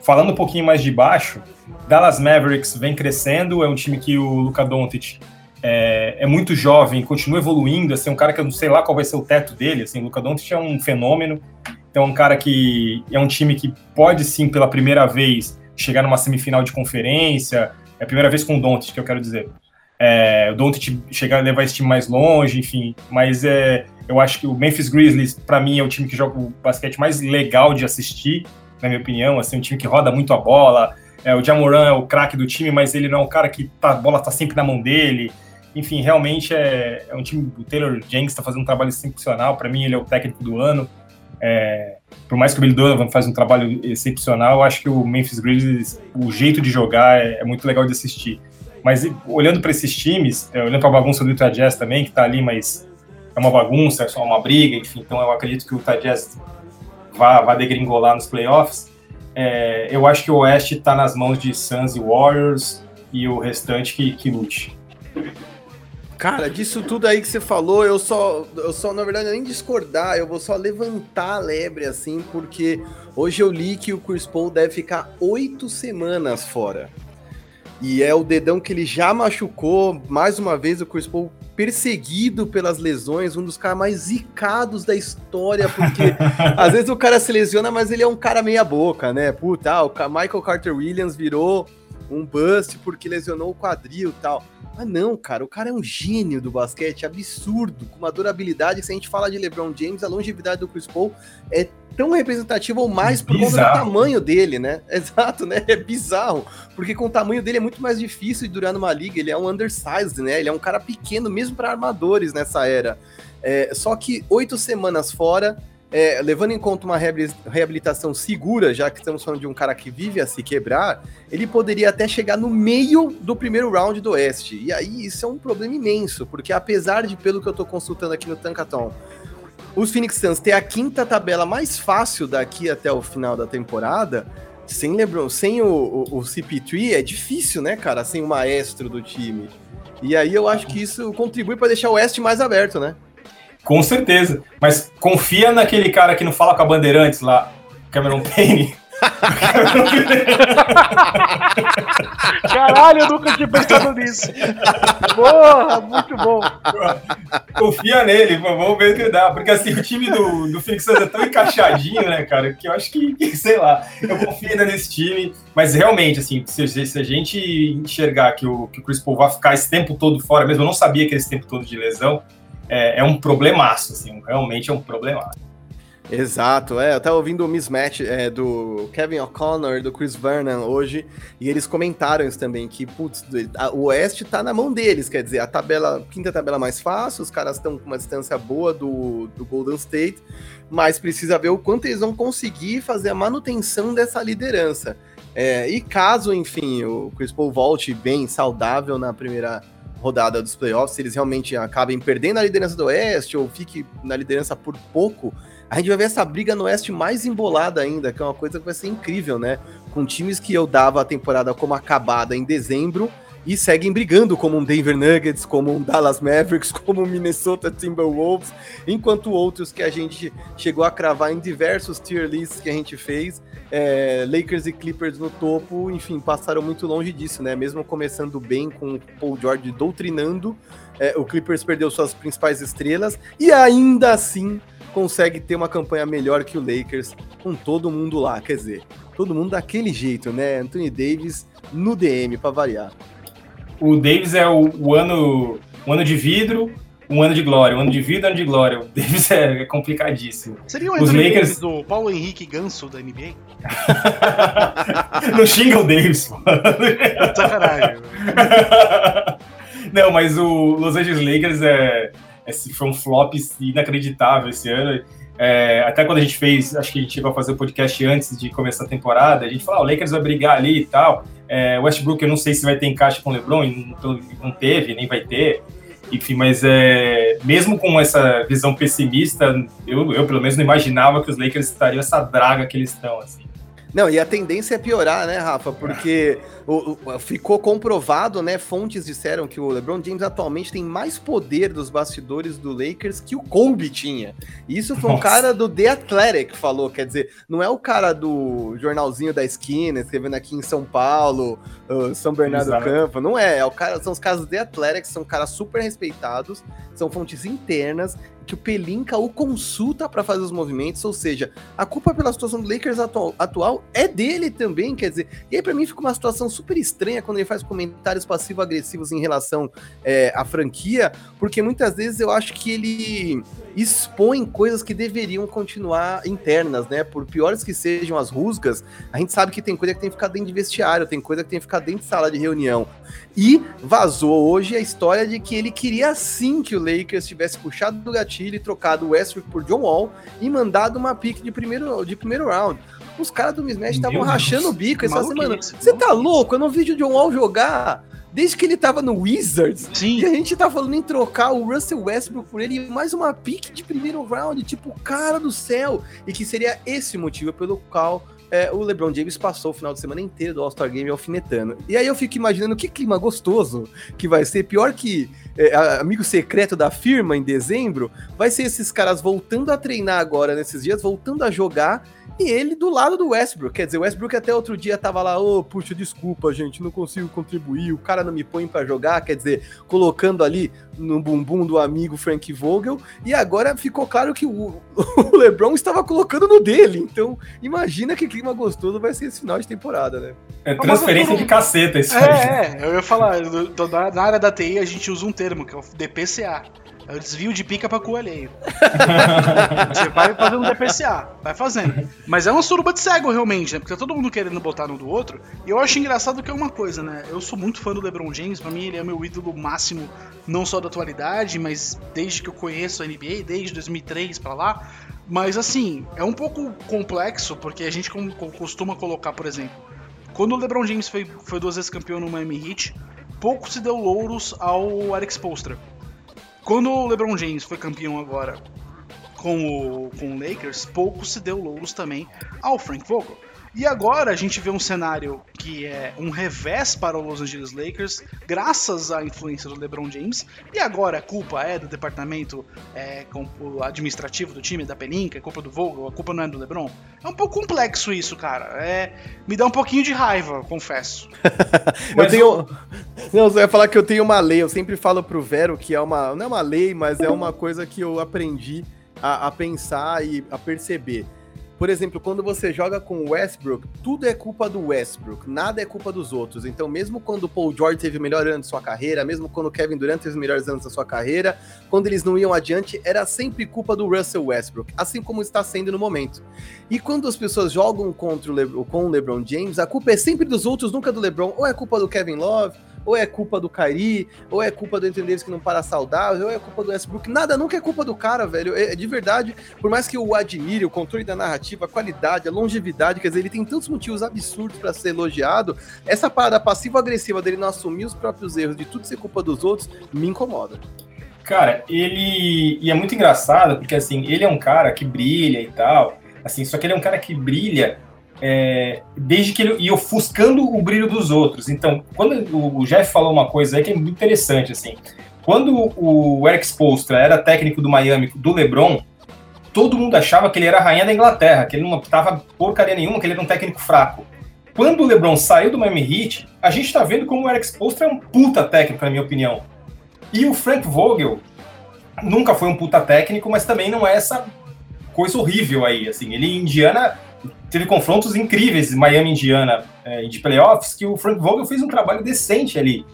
Falando um pouquinho mais de baixo, Dallas Mavericks vem crescendo, é um time que o Luka Doncic é, é, muito jovem, continua evoluindo, assim, um cara que eu não sei lá qual vai ser o teto dele, assim, o Luka Doncic é um fenômeno, então é um cara que é um time que pode sim, pela primeira vez, chegar numa semifinal de conferência, é a primeira vez com o Doncic, que eu quero dizer. É, o Doncic chegar levar esse time mais longe, enfim. Mas é, eu acho que o Memphis Grizzlies, para mim, é o time que joga o basquete mais legal de assistir, na minha opinião. Assim, um time que roda muito a bola. É, o Jamoran é o craque do time, mas ele não é um cara que tá, a bola tá sempre na mão dele. Enfim, realmente é, é um time. O Taylor Jenks está fazendo um trabalho excepcional. Para mim, ele é o técnico do ano. É, por mais que o Billy Donovan faz um trabalho excepcional, eu acho que o Memphis Grizzlies, o jeito de jogar é, é muito legal de assistir. Mas olhando para esses times, é, olhando para a bagunça do Utah Jazz também, que está ali, mas é uma bagunça, é só uma briga, enfim, então eu acredito que o Utah Jazz vá, vá degringolar nos playoffs. É, eu acho que o Oeste está nas mãos de Suns e Warriors e o restante que, que lute.
Cara, disso tudo aí que você falou, eu só, eu só, na verdade, nem discordar, eu vou só levantar a lebre, assim, porque hoje eu li que o Chris Paul deve ficar oito semanas fora. E é o dedão que ele já machucou, mais uma vez, o Chris Paul perseguido pelas lesões, um dos caras mais zicados da história, porque (laughs) às vezes o cara se lesiona, mas ele é um cara meia boca, né? Puta, o Michael Carter Williams virou um bust porque lesionou o quadril e tal. Mas não, cara, o cara é um gênio do basquete, absurdo, com uma durabilidade. Se a gente fala de LeBron James, a longevidade do Chris Paul é tão representativa ou mais por conta do tamanho dele, né? (laughs) Exato, né? É bizarro, porque com o tamanho dele é muito mais difícil de durar numa liga. Ele é um undersized, né? Ele é um cara pequeno, mesmo para armadores nessa era. É, só que oito semanas fora é, levando em conta uma reabilitação segura, já que estamos falando de um cara que vive a se quebrar, ele poderia até chegar no meio do primeiro round do Oeste. E aí isso é um problema imenso, porque apesar de, pelo que eu estou consultando aqui no Tankaton, os Phoenix Suns ter a quinta tabela mais fácil daqui até o final da temporada, sem LeBron, sem o, o, o CP3 é difícil, né, cara? Sem o maestro do time. E aí eu acho que isso contribui para deixar o Oeste mais aberto, né?
Com certeza. Mas confia naquele cara que não fala com a Bandeirantes lá, Cameron Payne. (laughs)
Caralho, eu nunca tinha pensado nisso. Porra, muito bom.
Confia nele, vamos ver o que dá. Porque assim, o time do, do Phoenix Suns é tão encaixadinho, né, cara, que eu acho que, sei lá, eu confio ainda nesse time. Mas realmente, assim, se, se a gente enxergar que o, que o Chris Paul vai ficar esse tempo todo fora mesmo, eu não sabia que esse tempo todo de lesão, é, é um problemaço, assim, realmente é um problemaço.
Exato, é, eu tava ouvindo o mismatch é, do Kevin O'Connor, do Chris Vernon hoje, e eles comentaram isso também, que, putz, o Oeste tá na mão deles, quer dizer, a tabela, quinta tabela mais fácil, os caras estão com uma distância boa do, do Golden State, mas precisa ver o quanto eles vão conseguir fazer a manutenção dessa liderança. É, e caso, enfim, o Chris Paul volte bem saudável na primeira rodada dos playoffs, se eles realmente acabem perdendo a liderança do Oeste ou fique na liderança por pouco, a gente vai ver essa briga no Oeste mais embolada ainda, que é uma coisa que vai ser incrível, né? Com times que eu dava a temporada como acabada em dezembro e seguem brigando como um Denver Nuggets, como um Dallas Mavericks, (laughs) como um Minnesota Timberwolves, enquanto outros que a gente chegou a cravar em diversos tier lists que a gente fez, é, Lakers e Clippers no topo, enfim, passaram muito longe disso, né? Mesmo começando bem com o Paul George doutrinando, é, o Clippers perdeu suas principais estrelas e ainda assim consegue ter uma campanha melhor que o Lakers com todo mundo lá, quer dizer, todo mundo daquele jeito, né? Anthony Davis no DM para variar.
O Davis é o, o, ano, o ano de vidro, um ano de glória, um ano de vida, um ano de glória. O Davis é, é complicadíssimo.
Seria o Os Lakers do Paulo Henrique Ganso da NBA? (laughs)
Não xinga o Davis, pô. Sacanagem. (laughs) Não, mas o Los Angeles Lakers é, é, foi um flop inacreditável esse ano. É, até quando a gente fez, acho que a gente chegou a fazer o podcast antes de começar a temporada, a gente falou, ah, o Lakers vai brigar ali e tal. É, Westbrook, eu não sei se vai ter encaixe com o LeBron, não, não teve, nem vai ter. Enfim, mas é, mesmo com essa visão pessimista, eu, eu pelo menos não imaginava que os Lakers estariam essa draga que eles estão, assim.
Não, e a tendência é piorar, né, Rafa? Porque o, o, ficou comprovado, né? Fontes disseram que o LeBron James atualmente tem mais poder dos bastidores do Lakers que o Kobe tinha. Isso foi Nossa. um cara do The Athletic que falou, quer dizer, não é o cara do jornalzinho da esquina, escrevendo aqui em São Paulo, uh, São Bernardo do Campo, não é. é o cara, são os caras do The Athletic, são caras super respeitados, são fontes internas que o Pelinka o consulta para fazer os movimentos, ou seja, a culpa pela situação do Lakers atual, atual é dele também, quer dizer, e aí para mim fica uma situação super estranha quando ele faz comentários passivo-agressivos em relação é, à franquia, porque muitas vezes eu acho que ele expõe coisas que deveriam continuar internas, né? Por piores que sejam as rusgas, a gente sabe que tem coisa que tem que ficar dentro de vestiário, tem coisa que tem que ficar dentro de sala de reunião. E vazou hoje a história de que ele queria sim que o Lakers tivesse puxado do gatilho e trocado o Westbrook por John Wall e mandado uma pick de primeiro, de primeiro round. Os caras do Mismatch estavam rachando o bico essa semana. Você tá louco? Eu não vi o John Wall jogar desde que ele tava no Wizards. Sim. E a gente tá falando em trocar o Russell Westbrook por ele mais uma pick de primeiro round, tipo, cara do céu. E que seria esse motivo pelo qual é, o LeBron James passou o final de semana inteiro do All-Star Game alfinetando. E aí eu fico imaginando que clima gostoso que vai ser. Pior que é, amigo secreto da firma em dezembro, vai ser esses caras voltando a treinar agora nesses dias, voltando a jogar e ele do lado do Westbrook. Quer dizer, o Westbrook até outro dia tava lá, ô, oh, puxa, desculpa, gente, não consigo contribuir, o cara não me põe para jogar, quer dizer, colocando ali no bumbum do amigo Frank Vogel, e agora ficou claro que o, (laughs) o LeBron estava colocando no dele. Então, imagina que clima gostoso vai ser esse final de temporada, né?
É transferência de caceta isso
é, aí. É, eu ia falar, na área da TI a gente usa um termo, que é o DPCA é o desvio de pica pra cu alheio. (laughs) Você vai fazendo um DPCA, vai fazendo. Mas é uma suruba de cego, realmente, né? Porque tá todo mundo querendo botar no do outro. E eu acho engraçado que é uma coisa, né? Eu sou muito fã do LeBron James, pra mim ele é meu ídolo máximo, não só da atualidade, mas desde que eu conheço a NBA, desde 2003 pra lá. Mas assim, é um pouco complexo, porque a gente costuma colocar, por exemplo, quando o LeBron James foi, foi duas vezes campeão no Miami Heat, pouco se deu louros ao Alex Postra. Quando o LeBron James foi campeão agora com o, com o Lakers, pouco se deu louros também ao Frank Vogel. E agora a gente vê um cenário que é um revés para o Los Angeles Lakers, graças à influência do LeBron James. E agora a culpa é do departamento é, administrativo do time, da Pelinka, a culpa do Vogel, a culpa não é do LeBron. É um pouco complexo isso, cara. É, me dá um pouquinho de raiva, confesso. (laughs)
eu tenho. Não, você vai falar que eu tenho uma lei. Eu sempre falo pro Vero que é uma. Não é uma lei, mas é uma coisa que eu aprendi a, a pensar e a perceber por exemplo, quando você joga com o Westbrook, tudo é culpa do Westbrook, nada é culpa dos outros. Então, mesmo quando o Paul George teve o melhor ano de sua carreira, mesmo quando o Kevin Durant teve os melhores anos da sua carreira, quando eles não iam adiante, era sempre culpa do Russell Westbrook, assim como está sendo no momento. E quando as pessoas jogam contra o Le com o LeBron James, a culpa é sempre dos outros, nunca do LeBron. Ou é culpa do Kevin Love, ou é culpa do Kyrie, ou é culpa do Anthony Davis que não para saudável, ou é culpa do Westbrook. Nada nunca é culpa do cara, velho. É, de verdade, por mais que eu o admire, o controle da narrativa, a qualidade, a longevidade, quer dizer, ele tem tantos motivos absurdos para ser elogiado. Essa parada passiva-agressiva dele não assumir os próprios erros, de tudo ser culpa dos outros, me incomoda.
Cara, ele. E é muito engraçado, porque assim, ele é um cara que brilha e tal. Assim, só que ele é um cara que brilha é, desde que ele ia ofuscando o brilho dos outros. Então, quando o Jeff falou uma coisa aí que é muito interessante, assim, quando o Eric Spoelstra era técnico do Miami, do LeBron, todo mundo achava que ele era a rainha da Inglaterra, que ele não tava porcaria nenhuma, que ele era um técnico fraco. Quando o LeBron saiu do Miami Heat, a gente tá vendo como o Eric Spoelstra é um puta técnico, na minha opinião. E o Frank Vogel nunca foi um puta técnico, mas também não é essa coisa horrível aí, assim. Ele em Indiana teve confrontos incríveis, Miami Indiana, é, de playoffs, que o Frank Vogel fez um trabalho decente ali.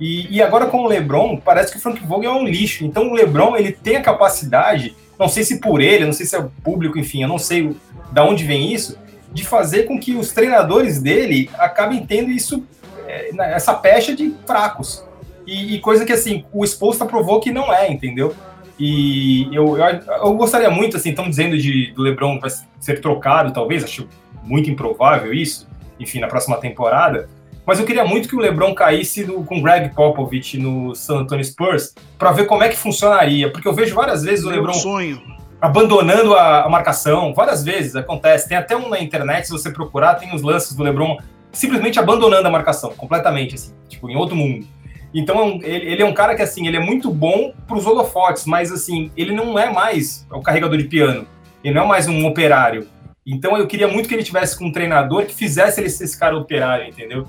E, e, agora com o LeBron, parece que o Frank Vogel é um lixo. Então o LeBron, ele tem a capacidade, não sei se por ele, não sei se é o público, enfim, eu não sei da onde vem isso, de fazer com que os treinadores dele acabem tendo isso, é, essa pecha de fracos. E, e, coisa que, assim, o Exposta provou que não é, entendeu? E eu, eu, eu gostaria muito, assim, estão dizendo de, do LeBron vai ser trocado, talvez, acho muito improvável isso, enfim, na próxima temporada. Mas eu queria muito que o LeBron caísse no, com Greg Popovich no San Antonio Spurs para ver como é que funcionaria, porque eu vejo várias vezes o LeBron
sonho.
abandonando a, a, marcação, várias vezes acontece. Tem até um na internet, se você procurar, tem os lances do LeBron simplesmente abandonando a marcação, completamente, assim, tipo, em outro mundo. Então, é ele, ele, é um cara que, assim, ele é muito bom para os holofotes, mas, assim, ele não é mais o carregador de piano. Ele não é mais um operário. Então, eu queria muito que ele tivesse com um treinador que fizesse ele ser esse cara operário, entendeu?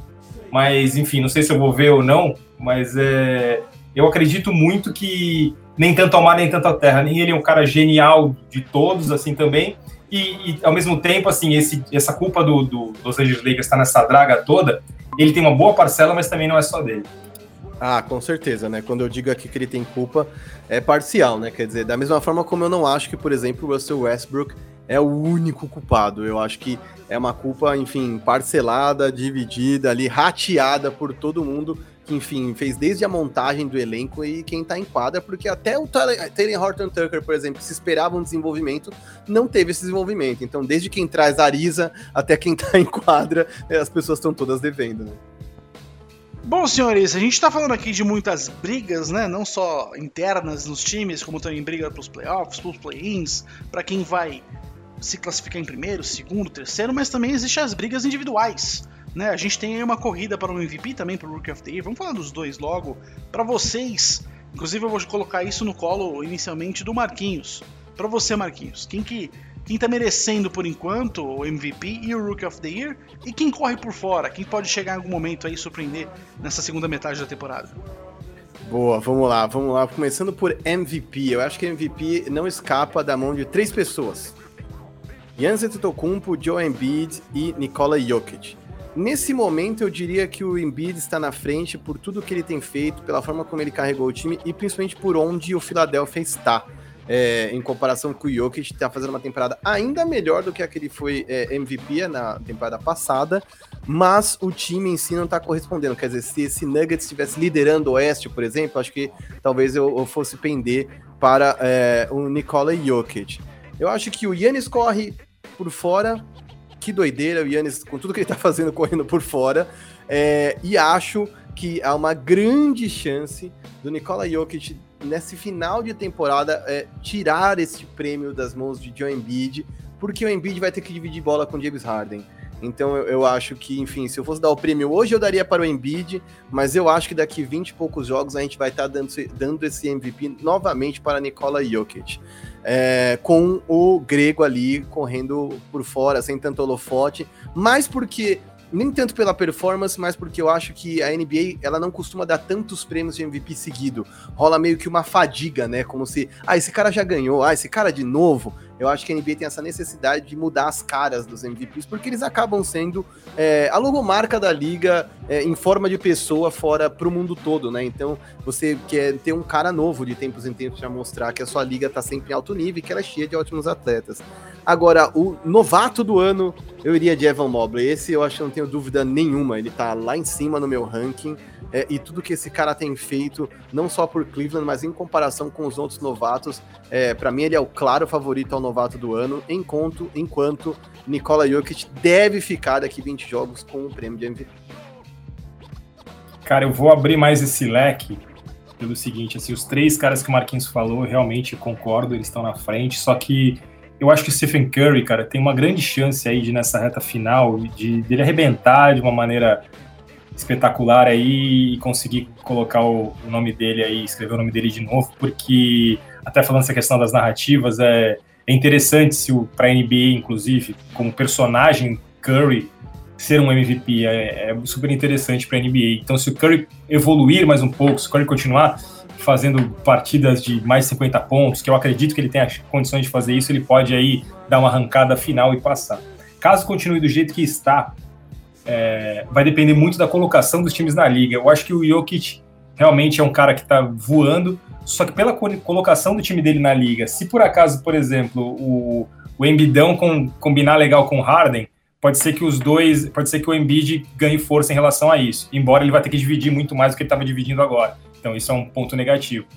Mas, enfim, não sei se eu vou ver ou não, mas é, eu acredito muito que nem tanto ao mar, nem tanto à terra. Nem ele é um cara genial de todos, assim, também. E, e ao mesmo tempo, assim, esse, essa culpa do, do Los Angeles Lakers estar tá nessa draga toda, ele tem uma boa parcela, mas também não é só dele.
Ah, com certeza, né? Quando eu digo aqui que ele tem culpa, é parcial, né? Quer dizer, da mesma forma como eu não acho que, por exemplo, o Russell Westbrook é o único culpado. Eu acho que é uma culpa, enfim, parcelada, dividida ali, rateada por todo mundo que, enfim, fez desde a montagem do elenco e quem tá em quadra, porque até o Taylor Horton Tucker, por exemplo, se esperava um desenvolvimento, não teve esse desenvolvimento. Então, desde quem traz Arisa até quem tá em quadra, as pessoas estão todas devendo, né?
Bom, senhores, a gente está falando aqui de muitas brigas, né? Não só internas nos times, como também briga para os playoffs, para os play-ins, para quem vai se classificar em primeiro, segundo, terceiro, mas também existem as brigas individuais. Né? A gente tem aí uma corrida para o MVP também para o Rookie of the Year. Vamos falar dos dois logo. Para vocês, inclusive eu vou colocar isso no colo inicialmente do Marquinhos. Para você, Marquinhos, quem que quem tá merecendo por enquanto o MVP e o Rookie of the Year, e quem corre por fora, quem pode chegar em algum momento aí surpreender nessa segunda metade da temporada.
Boa, vamos lá, vamos lá. Começando por MVP. Eu acho que MVP não escapa da mão de três pessoas. Giannis Antetokounmpo, Joe Embiid e Nikola Jokic. Nesse momento, eu diria que o Embiid está na frente por tudo que ele tem feito, pela forma como ele carregou o time e principalmente por onde o Philadelphia está é, em comparação com o Jokic, está fazendo uma temporada ainda melhor do que a que ele foi é, MVP na temporada passada, mas o time em si não está correspondendo. Quer dizer, se esse Nuggets estivesse liderando o Oeste, por exemplo, acho que talvez eu, eu fosse pender para é, o Nikola Jokic. Eu acho que o Yannis corre por fora, que doideira, o Yannis, com tudo que ele está fazendo, correndo por fora, é, e acho que há uma grande chance do Nikola Jokic nesse final de temporada, é, tirar esse prêmio das mãos de Joe Embiid, porque o Embiid vai ter que dividir bola com James Harden. Então eu, eu, acho que, enfim, se eu fosse dar o prêmio hoje, eu daria para o Embiid, mas eu acho que daqui 20 e poucos jogos a gente vai estar tá dando, dando esse MVP novamente para Nikola Jokic. É, com o grego ali correndo por fora, sem tanto holofote, mas porque nem tanto pela performance, mas porque eu acho que a NBA ela não costuma dar tantos prêmios de MVP seguido. Rola meio que uma fadiga, né? Como se, ah, esse cara já ganhou, ah, esse cara de novo. Eu acho que a NBA tem essa necessidade de mudar as caras dos MVPs, porque eles acabam sendo é, a logomarca da liga é, em forma de pessoa fora para o mundo todo, né? Então você quer ter um cara novo de tempos em tempos para mostrar que a sua liga está sempre em alto nível e que ela é cheia de ótimos atletas. Agora, o novato do ano, eu iria de Evan Mobley. Esse eu acho que não tenho dúvida nenhuma. Ele tá lá em cima no meu ranking. É, e tudo que esse cara tem feito, não só por Cleveland, mas em comparação com os outros novatos, é, para mim ele é o claro favorito ao novato do ano, enquanto, enquanto Nikola Jokic deve ficar daqui 20 jogos com o prêmio de MVP.
Cara, eu vou abrir mais esse leque pelo seguinte, assim, os três caras que o Marquinhos falou, eu realmente concordo, eles estão na frente, só que eu acho que o Stephen Curry, cara, tem uma grande chance aí de nessa reta final de dele arrebentar de uma maneira espetacular aí e conseguir colocar o, o nome dele aí, escrever o nome dele de novo, porque até falando essa questão das narrativas, é, é interessante se o para NBA inclusive, como personagem Curry ser um MVP é, é super interessante para NBA. Então, se o Curry evoluir mais um pouco, se o Curry continuar fazendo partidas de mais 50 pontos, que eu acredito que ele as condições de fazer isso, ele pode aí dar uma arrancada final e passar. Caso continue do jeito que está, é, vai depender muito da colocação dos times na liga. Eu acho que o Jokic realmente é um cara que está voando, só que pela colocação do time dele na liga, se por acaso, por exemplo, o, o Embidão com, combinar legal com o Harden, pode ser que os dois, pode ser que o Embiid ganhe força em relação a isso, embora ele vai ter que dividir muito mais do que ele estava dividindo agora. Então isso é um ponto negativo.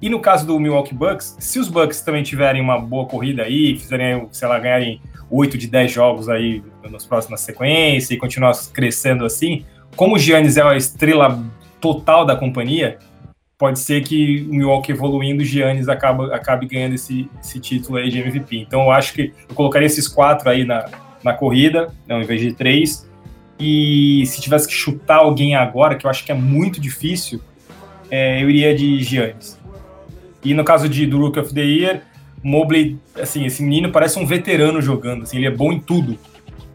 E no caso do Milwaukee Bucks, se os Bucks também tiverem uma boa corrida aí, fizerem, sei lá, ganharem 8 de 10 jogos aí nas próximas sequências e continuar crescendo assim, como o Giannis é a estrela total da companhia, pode ser que o Milwaukee evoluindo, o Giannis acaba, acabe ganhando esse, esse título aí de MVP. Então eu acho que eu colocaria esses quatro aí na, na corrida, ao invés de três. E se tivesse que chutar alguém agora, que eu acho que é muito difícil, é, eu iria de Giannis. E no caso de, do of the Year, Mobley, assim, esse menino parece um veterano jogando, assim, ele é bom em tudo.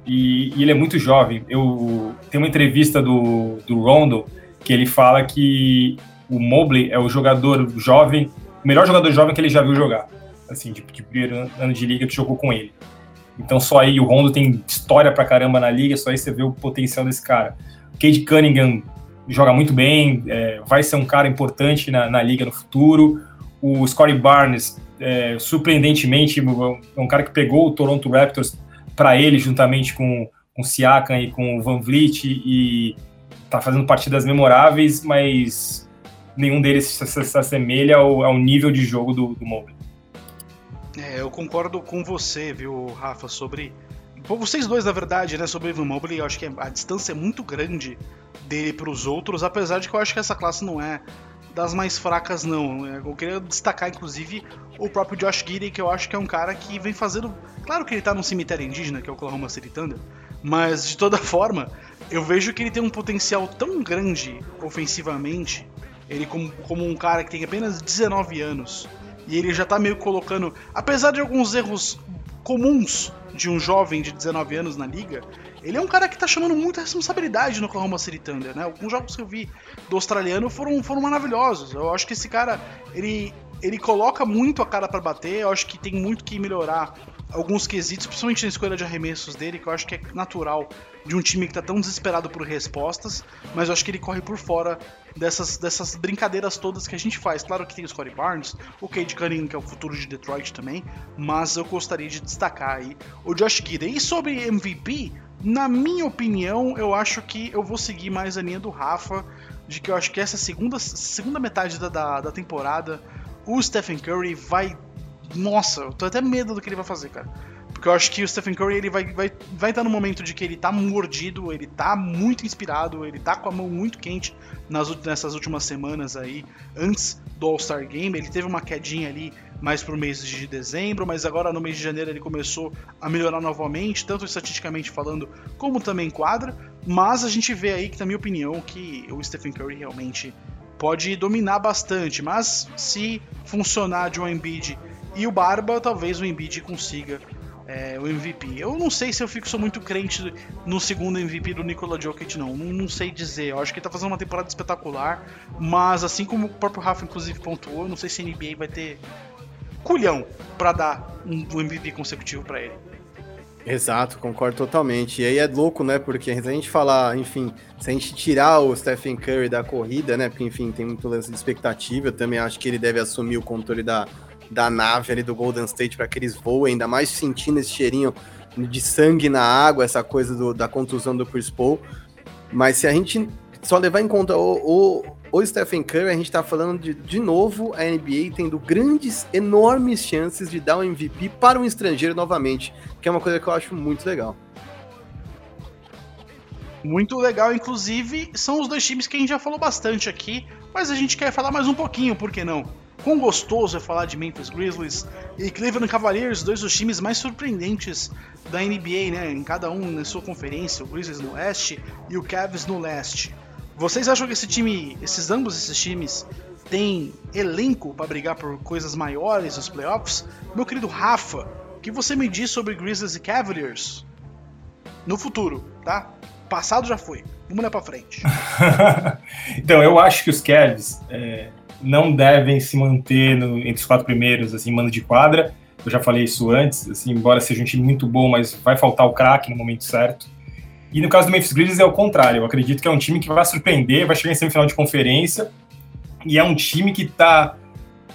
E, e ele é muito jovem. Eu tem uma entrevista do, do Rondo que ele fala que o Mobley é o jogador jovem, o melhor jogador jovem que ele já viu jogar, assim, de, de primeiro ano de liga que jogou com ele. Então só aí o Rondo tem história pra caramba na liga, só aí você vê o potencial desse cara. Cade Cunningham joga muito bem, é, vai ser um cara importante na, na liga no futuro. O Scottie Barnes, é, surpreendentemente, é um cara que pegou o Toronto Raptors para ele, juntamente com, com o Siakam e com o Van Vliet, e tá fazendo partidas memoráveis, mas nenhum deles se, se, se assemelha ao, ao, nível de jogo do, do Mobley.
É, eu concordo com você, viu, Rafa, sobre vocês dois, na verdade, né, sobre o Evan Mobley, eu acho que a distância é muito grande dele para os outros, apesar de que eu acho que essa classe não é das mais fracas, não. Eu queria destacar, inclusive, o próprio Josh Gidey, que eu acho que é um cara que vem fazendo. Claro que ele tá num cemitério indígena, que é o Oklahoma City Thunder, mas de toda (laughs) forma, eu vejo que ele tem um potencial tão grande ofensivamente. Ele, como, como um cara que tem apenas 19 anos, e ele já tá meio colocando. Apesar de alguns erros comuns de um jovem de 19 anos na liga, ele é um cara que tá chamando muita responsabilidade no Oklahoma City Thunder, né? Alguns jogos que eu vi do australiano foram, foram maravilhosos. Eu acho que esse cara, ele, ele coloca muito a cara para bater, eu acho que tem muito que melhorar alguns quesitos, principalmente na escolha de arremessos dele, que eu acho que é natural de um time que tá tão desesperado por respostas, mas eu acho que ele corre por fora dessas, dessas brincadeiras todas que a gente faz. Claro que tem o Scottie Barnes, o Cade Cunningham, que é o futuro de Detroit também, mas eu gostaria de destacar aí o Josh Giddey. E sobre MVP, na minha opinião, eu acho que eu vou seguir mais a linha do Rafa, de que eu acho que essa segunda, segunda metade da, da, da temporada, o Stephen Curry vai nossa, eu tô até medo do que ele vai fazer, cara. Porque eu acho que o Stephen Curry ele vai, vai, vai estar no momento de que ele tá mordido, ele tá muito inspirado, ele tá com a mão muito quente nas, nessas últimas semanas aí, antes do All-Star Game. Ele teve uma quedinha ali mais pro mês de dezembro, mas agora no mês de janeiro ele começou a melhorar novamente, tanto estatisticamente falando, como também quadra. Mas a gente vê aí que, na minha opinião, que o Stephen Curry realmente pode dominar bastante. Mas se funcionar de um Embiid e o Barba, talvez o Embiid consiga é, o MVP. Eu não sei se eu fico sou muito crente no segundo MVP do Nikola Jokic, não. não. não. sei dizer. Eu acho que ele tá fazendo uma temporada espetacular, mas assim como o próprio Rafa, inclusive, pontuou, não sei se a NBA vai ter culhão para dar um, MVP consecutivo para ele.
Exato, concordo totalmente. E aí é louco, né? Porque se a gente falar, enfim, se a gente tirar o Stephen Curry da corrida, né? Porque, enfim, tem muito lance de expectativa, eu também acho que ele deve assumir o controle da, da nave ali do Golden State para que eles voem, ainda mais sentindo esse cheirinho de sangue na água, essa coisa do, da contusão do Chris Paul. Mas se a gente só levar em conta o, o, o Stephen Curry, a gente está falando de, de novo a NBA tendo grandes, enormes chances de dar um MVP para um estrangeiro novamente, que é uma coisa que eu acho muito legal.
Muito legal, inclusive, são os dois times que a gente já falou bastante aqui, mas a gente quer falar mais um pouquinho, por que não? Quão gostoso é falar de Memphis Grizzlies e Cleveland Cavaliers, dois dos times mais surpreendentes da NBA, né? Em cada um na sua conferência, o Grizzlies no oeste e o Cavs no leste. Vocês acham que esse time, esses ambos esses times têm elenco para brigar por coisas maiores nos playoffs? Meu querido Rafa, o que você me diz sobre Grizzlies e Cavaliers no futuro, tá? Passado já foi. Vamos olhar para frente. (laughs)
então, eu acho que os Cavs é, não devem se manter no, entre os quatro primeiros, assim, mano de quadra. Eu já falei isso antes, assim, embora seja um time muito bom, mas vai faltar o craque no momento certo. E no caso do Memphis Grizzlies é o contrário. Eu acredito que é um time que vai surpreender, vai chegar em semifinal de conferência. E é um time que tá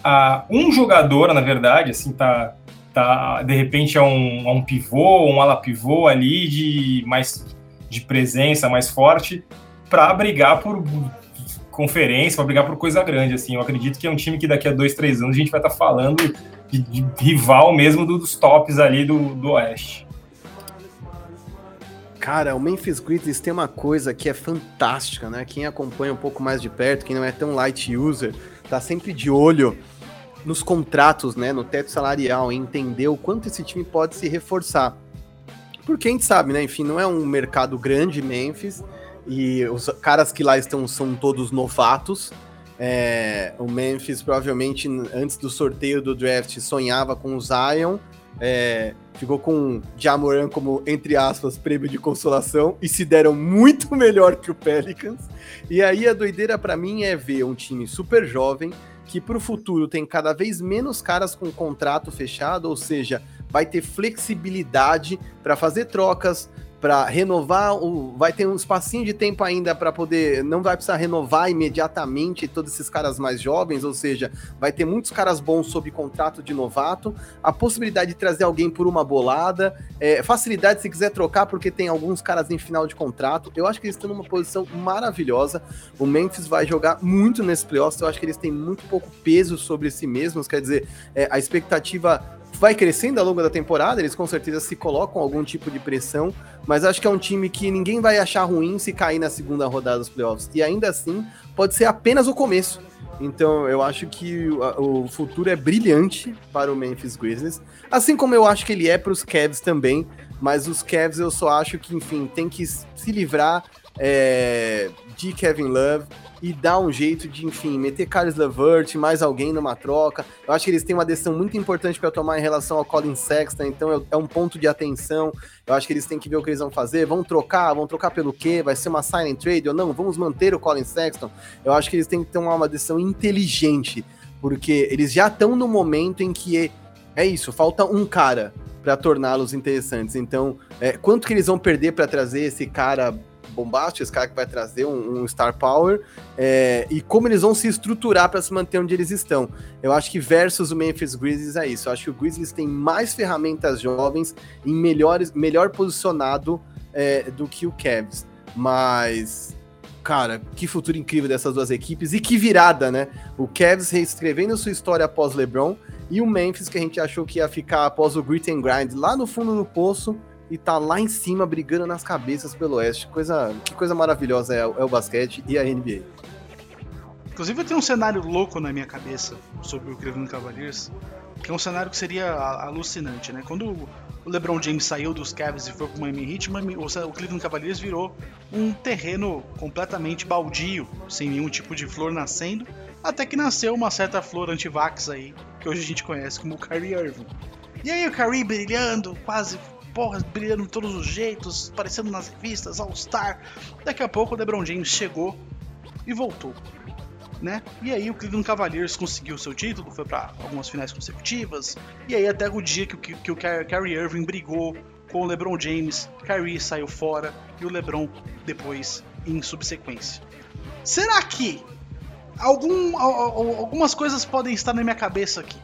a um jogador, na verdade, assim, tá, tá de repente é um, é um pivô, um ala pivô ali de mais de presença mais forte para brigar por conferência, para brigar por coisa grande. Assim, eu acredito que é um time que daqui a dois, três anos a gente vai estar tá falando de, de, rival mesmo dos tops ali do, do Oeste.
Cara, o Memphis Grizzlies tem uma coisa que é fantástica, né? Quem acompanha um pouco mais de perto, quem não é tão light user, tá sempre de olho nos contratos, né? No teto salarial, entender o quanto esse time pode se reforçar. Porque a gente sabe, né? Enfim, não é um mercado grande, Memphis, e os caras que lá estão são todos novatos. É, o Memphis provavelmente antes do sorteio do draft sonhava com o Zion é, ficou com Jamoran como, entre aspas, prêmio de consolação e se deram muito (laughs) melhor que o Pelicans. E aí a doideira para mim é ver um time super jovem que para o futuro tem cada vez menos caras com contrato fechado, ou seja, vai ter flexibilidade para fazer trocas, para renovar, o, vai ter um espacinho de tempo ainda para poder, não vai precisar renovar imediatamente todos esses caras mais jovens, ou seja, vai ter muitos caras bons sob contrato de novato, a possibilidade de trazer alguém por uma bolada, é, facilidade se quiser trocar, porque tem alguns caras em final de contrato. Eu acho que eles estão numa posição maravilhosa. O Memphis vai jogar muito nesse playoffs, eu acho que eles têm muito pouco peso sobre si mesmos, quer dizer, é, a expectativa vai crescendo ao longo da temporada, eles com certeza se colocam algum tipo de pressão, mas acho que é um time que ninguém vai achar ruim se cair na segunda rodada dos playoffs. E ainda assim, pode ser apenas o começo. Então, eu acho que o, futuro é brilhante para o Memphis Grizzlies, assim como eu acho que ele é para os Cavs também, mas os Cavs eu só acho que, enfim, tem que se livrar é, de Kevin Love e dar um jeito de, enfim, meter Carlos Levert, mais alguém numa troca. Eu acho que eles têm uma decisão muito importante para tomar em relação ao Colin Sexton, então é, um ponto de atenção. Eu acho que eles têm que ver o que eles vão fazer. Vão trocar? Vão trocar pelo quê? Vai ser uma and trade ou não? Vamos manter o Colin Sexton? Eu acho que eles têm que tomar uma decisão inteligente, porque eles já estão no momento em que é, é isso, falta um cara para torná-los interessantes. Então, é, quanto que eles vão perder para trazer esse cara bombástico, esse cara que vai trazer um, um star power, é, e como eles vão se estruturar para se manter onde eles estão. Eu acho que versus o Memphis Grizzlies é isso. Eu acho que o Grizzlies tem mais ferramentas jovens e melhores, melhor posicionado é, do que o Cavs. Mas cara, que futuro incrível dessas duas equipes e que virada, né? O Cavs reescrevendo sua história após LeBron e o Memphis que a gente achou que ia ficar após o grit and grind lá no fundo do poço e tá lá em cima brigando nas cabeças pelo Oeste. Coisa, que coisa maravilhosa é, é o basquete e a NBA.
Inclusive eu tenho um cenário louco na minha cabeça sobre o Cleveland Cavaliers, que é um cenário que seria alucinante, né? Quando o LeBron James saiu dos Cavs e foi pro Miami Heat, o Cleveland Cavaliers virou um terreno completamente baldio, sem nenhum tipo de flor nascendo, até que nasceu uma certa flor anti-vax aí, que hoje a gente conhece como o Kyrie Irving. E aí o Kyrie brilhando, quase porra, brilhando de todos os jeitos, aparecendo nas revistas, All-Star. Daqui a pouco o LeBron James chegou e voltou. Né? E aí o Cleveland Cavaliers conseguiu seu título, foi para algumas finais consecutivas. E aí até o dia que, que, que o Kyrie Irving brigou com o LeBron James, Kyrie saiu fora e o LeBron depois em subsequência. Será que algum, algumas coisas podem estar na minha cabeça aqui?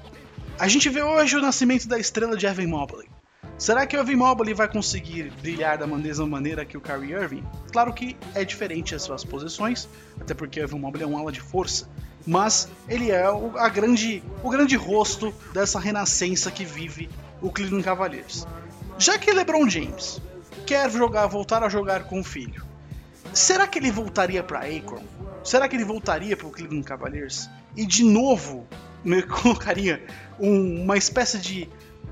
A gente vê hoje o nascimento da estrela de Evan Mobley. Será que o Evan Mobley vai conseguir brilhar da mesma maneira que o Kyrie Irving? Claro que é diferente as suas posições, até porque o Evan Mobley é um ala de força, mas ele é o, a grande, o grande rosto dessa renascença que vive o Cleveland Cavaliers. Já que LeBron James quer jogar, voltar a jogar com o filho, será que ele voltaria para Akron? Será que ele voltaria para o Cleveland Cavaliers? E de novo me (laughs) colocaria um, uma espécie de.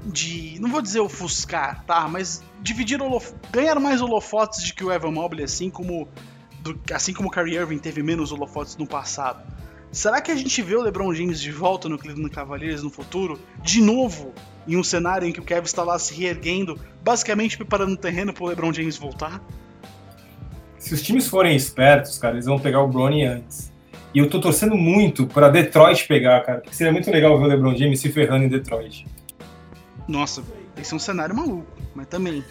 De. não vou dizer ofuscar, tá? Mas dividir holof ganhar mais holofotes de que o Evan Mobley, assim como. Do, assim como o Kyrie Irving teve menos holofotes no passado. Será que a gente vê o LeBron James de volta no Cleveland Cavaliers no futuro? De novo, em um cenário em que o Kevin está lá se reerguendo, basicamente preparando o terreno para o LeBron James voltar?
Se os times forem espertos, cara, eles vão pegar o Bronny antes. E eu tô torcendo muito para Detroit pegar, cara, porque seria muito legal ver o LeBron James se ferrando em Detroit.
Nossa, esse é um cenário maluco, mas também.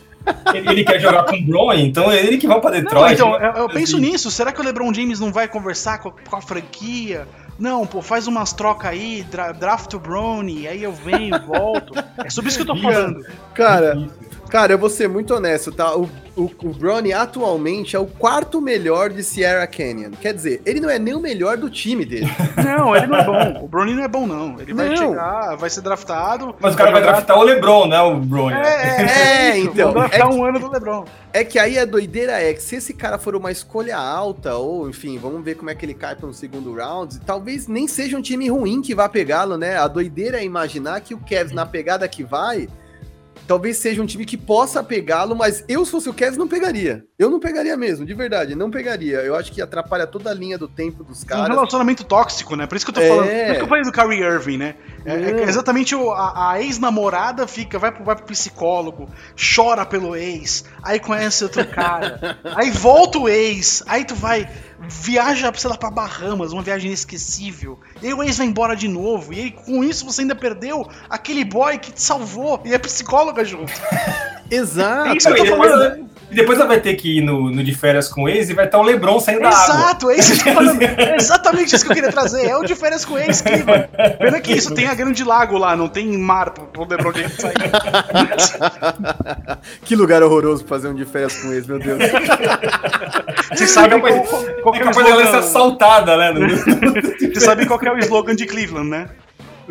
Ele, ele quer jogar com o Bronny, então é ele que vai para Detroit.
Não, então, eu, eu penso assim. nisso. Será que o LeBron James não vai conversar com, com a franquia? Não, pô, faz umas trocas aí, dra draft o Brony, aí eu venho, volto. É sobre isso que eu tô falando.
Cara, cara, eu vou ser muito honesto, tá? O, o, o Brony atualmente é o quarto melhor de Sierra Canyon. Quer dizer, ele não é nem o melhor do time dele. (laughs)
Não, ele não é bom. O Brony não é bom, não. Ele vai não. chegar, vai ser draftado.
Mas o cara vai, vai draftar o LeBron, né? O Brony.
É, é, (laughs) é então. Vai draftar é um ano do LeBron.
É que aí a doideira é que se esse cara for uma escolha alta, ou enfim, vamos ver como é que ele cai para um segundo round, talvez nem seja um time ruim que vá pegá-lo, né? A doideira é imaginar que o Kevs, na pegada que vai, talvez seja um time que possa pegá-lo, mas eu, se fosse o Kevs, não pegaria. Eu não pegaria mesmo, de verdade, não pegaria. Eu acho que atrapalha toda a linha do tempo dos caras.
É um relacionamento tóxico, né? Por isso que eu tô é... falando. Por isso que eu falei do Kyrie Irving, né? É, é exatamente o, a, a ex-namorada fica, vai pro, vai pro psicólogo, chora pelo ex, aí conhece outro (laughs) cara, aí volta o ex, aí tu vai viaja, sei lá, pra Bahamas, uma viagem inesquecível. E aí o ex vai embora de novo. E aí, com isso, você ainda perdeu aquele boy que te salvou. E é psicóloga junto. (laughs)
Exato.
É isso que eu tô falando. E depois ela vai ter que ir no, no de férias com o ex e vai estar o Lebron saindo da
água. Exato, é, isso que eu (laughs) falando. é exatamente isso que eu queria trazer. É o de férias com o ex, Cleveland. Pena que isso tem a grande lago lá, não tem mar pro Lebron James sair.
que lugar horroroso pra fazer um de férias com o ex, meu Deus.
Você sabe qual, qual, qual é o slogan... ser assaltada, né?
Você sabe qual é o slogan de Cleveland, né?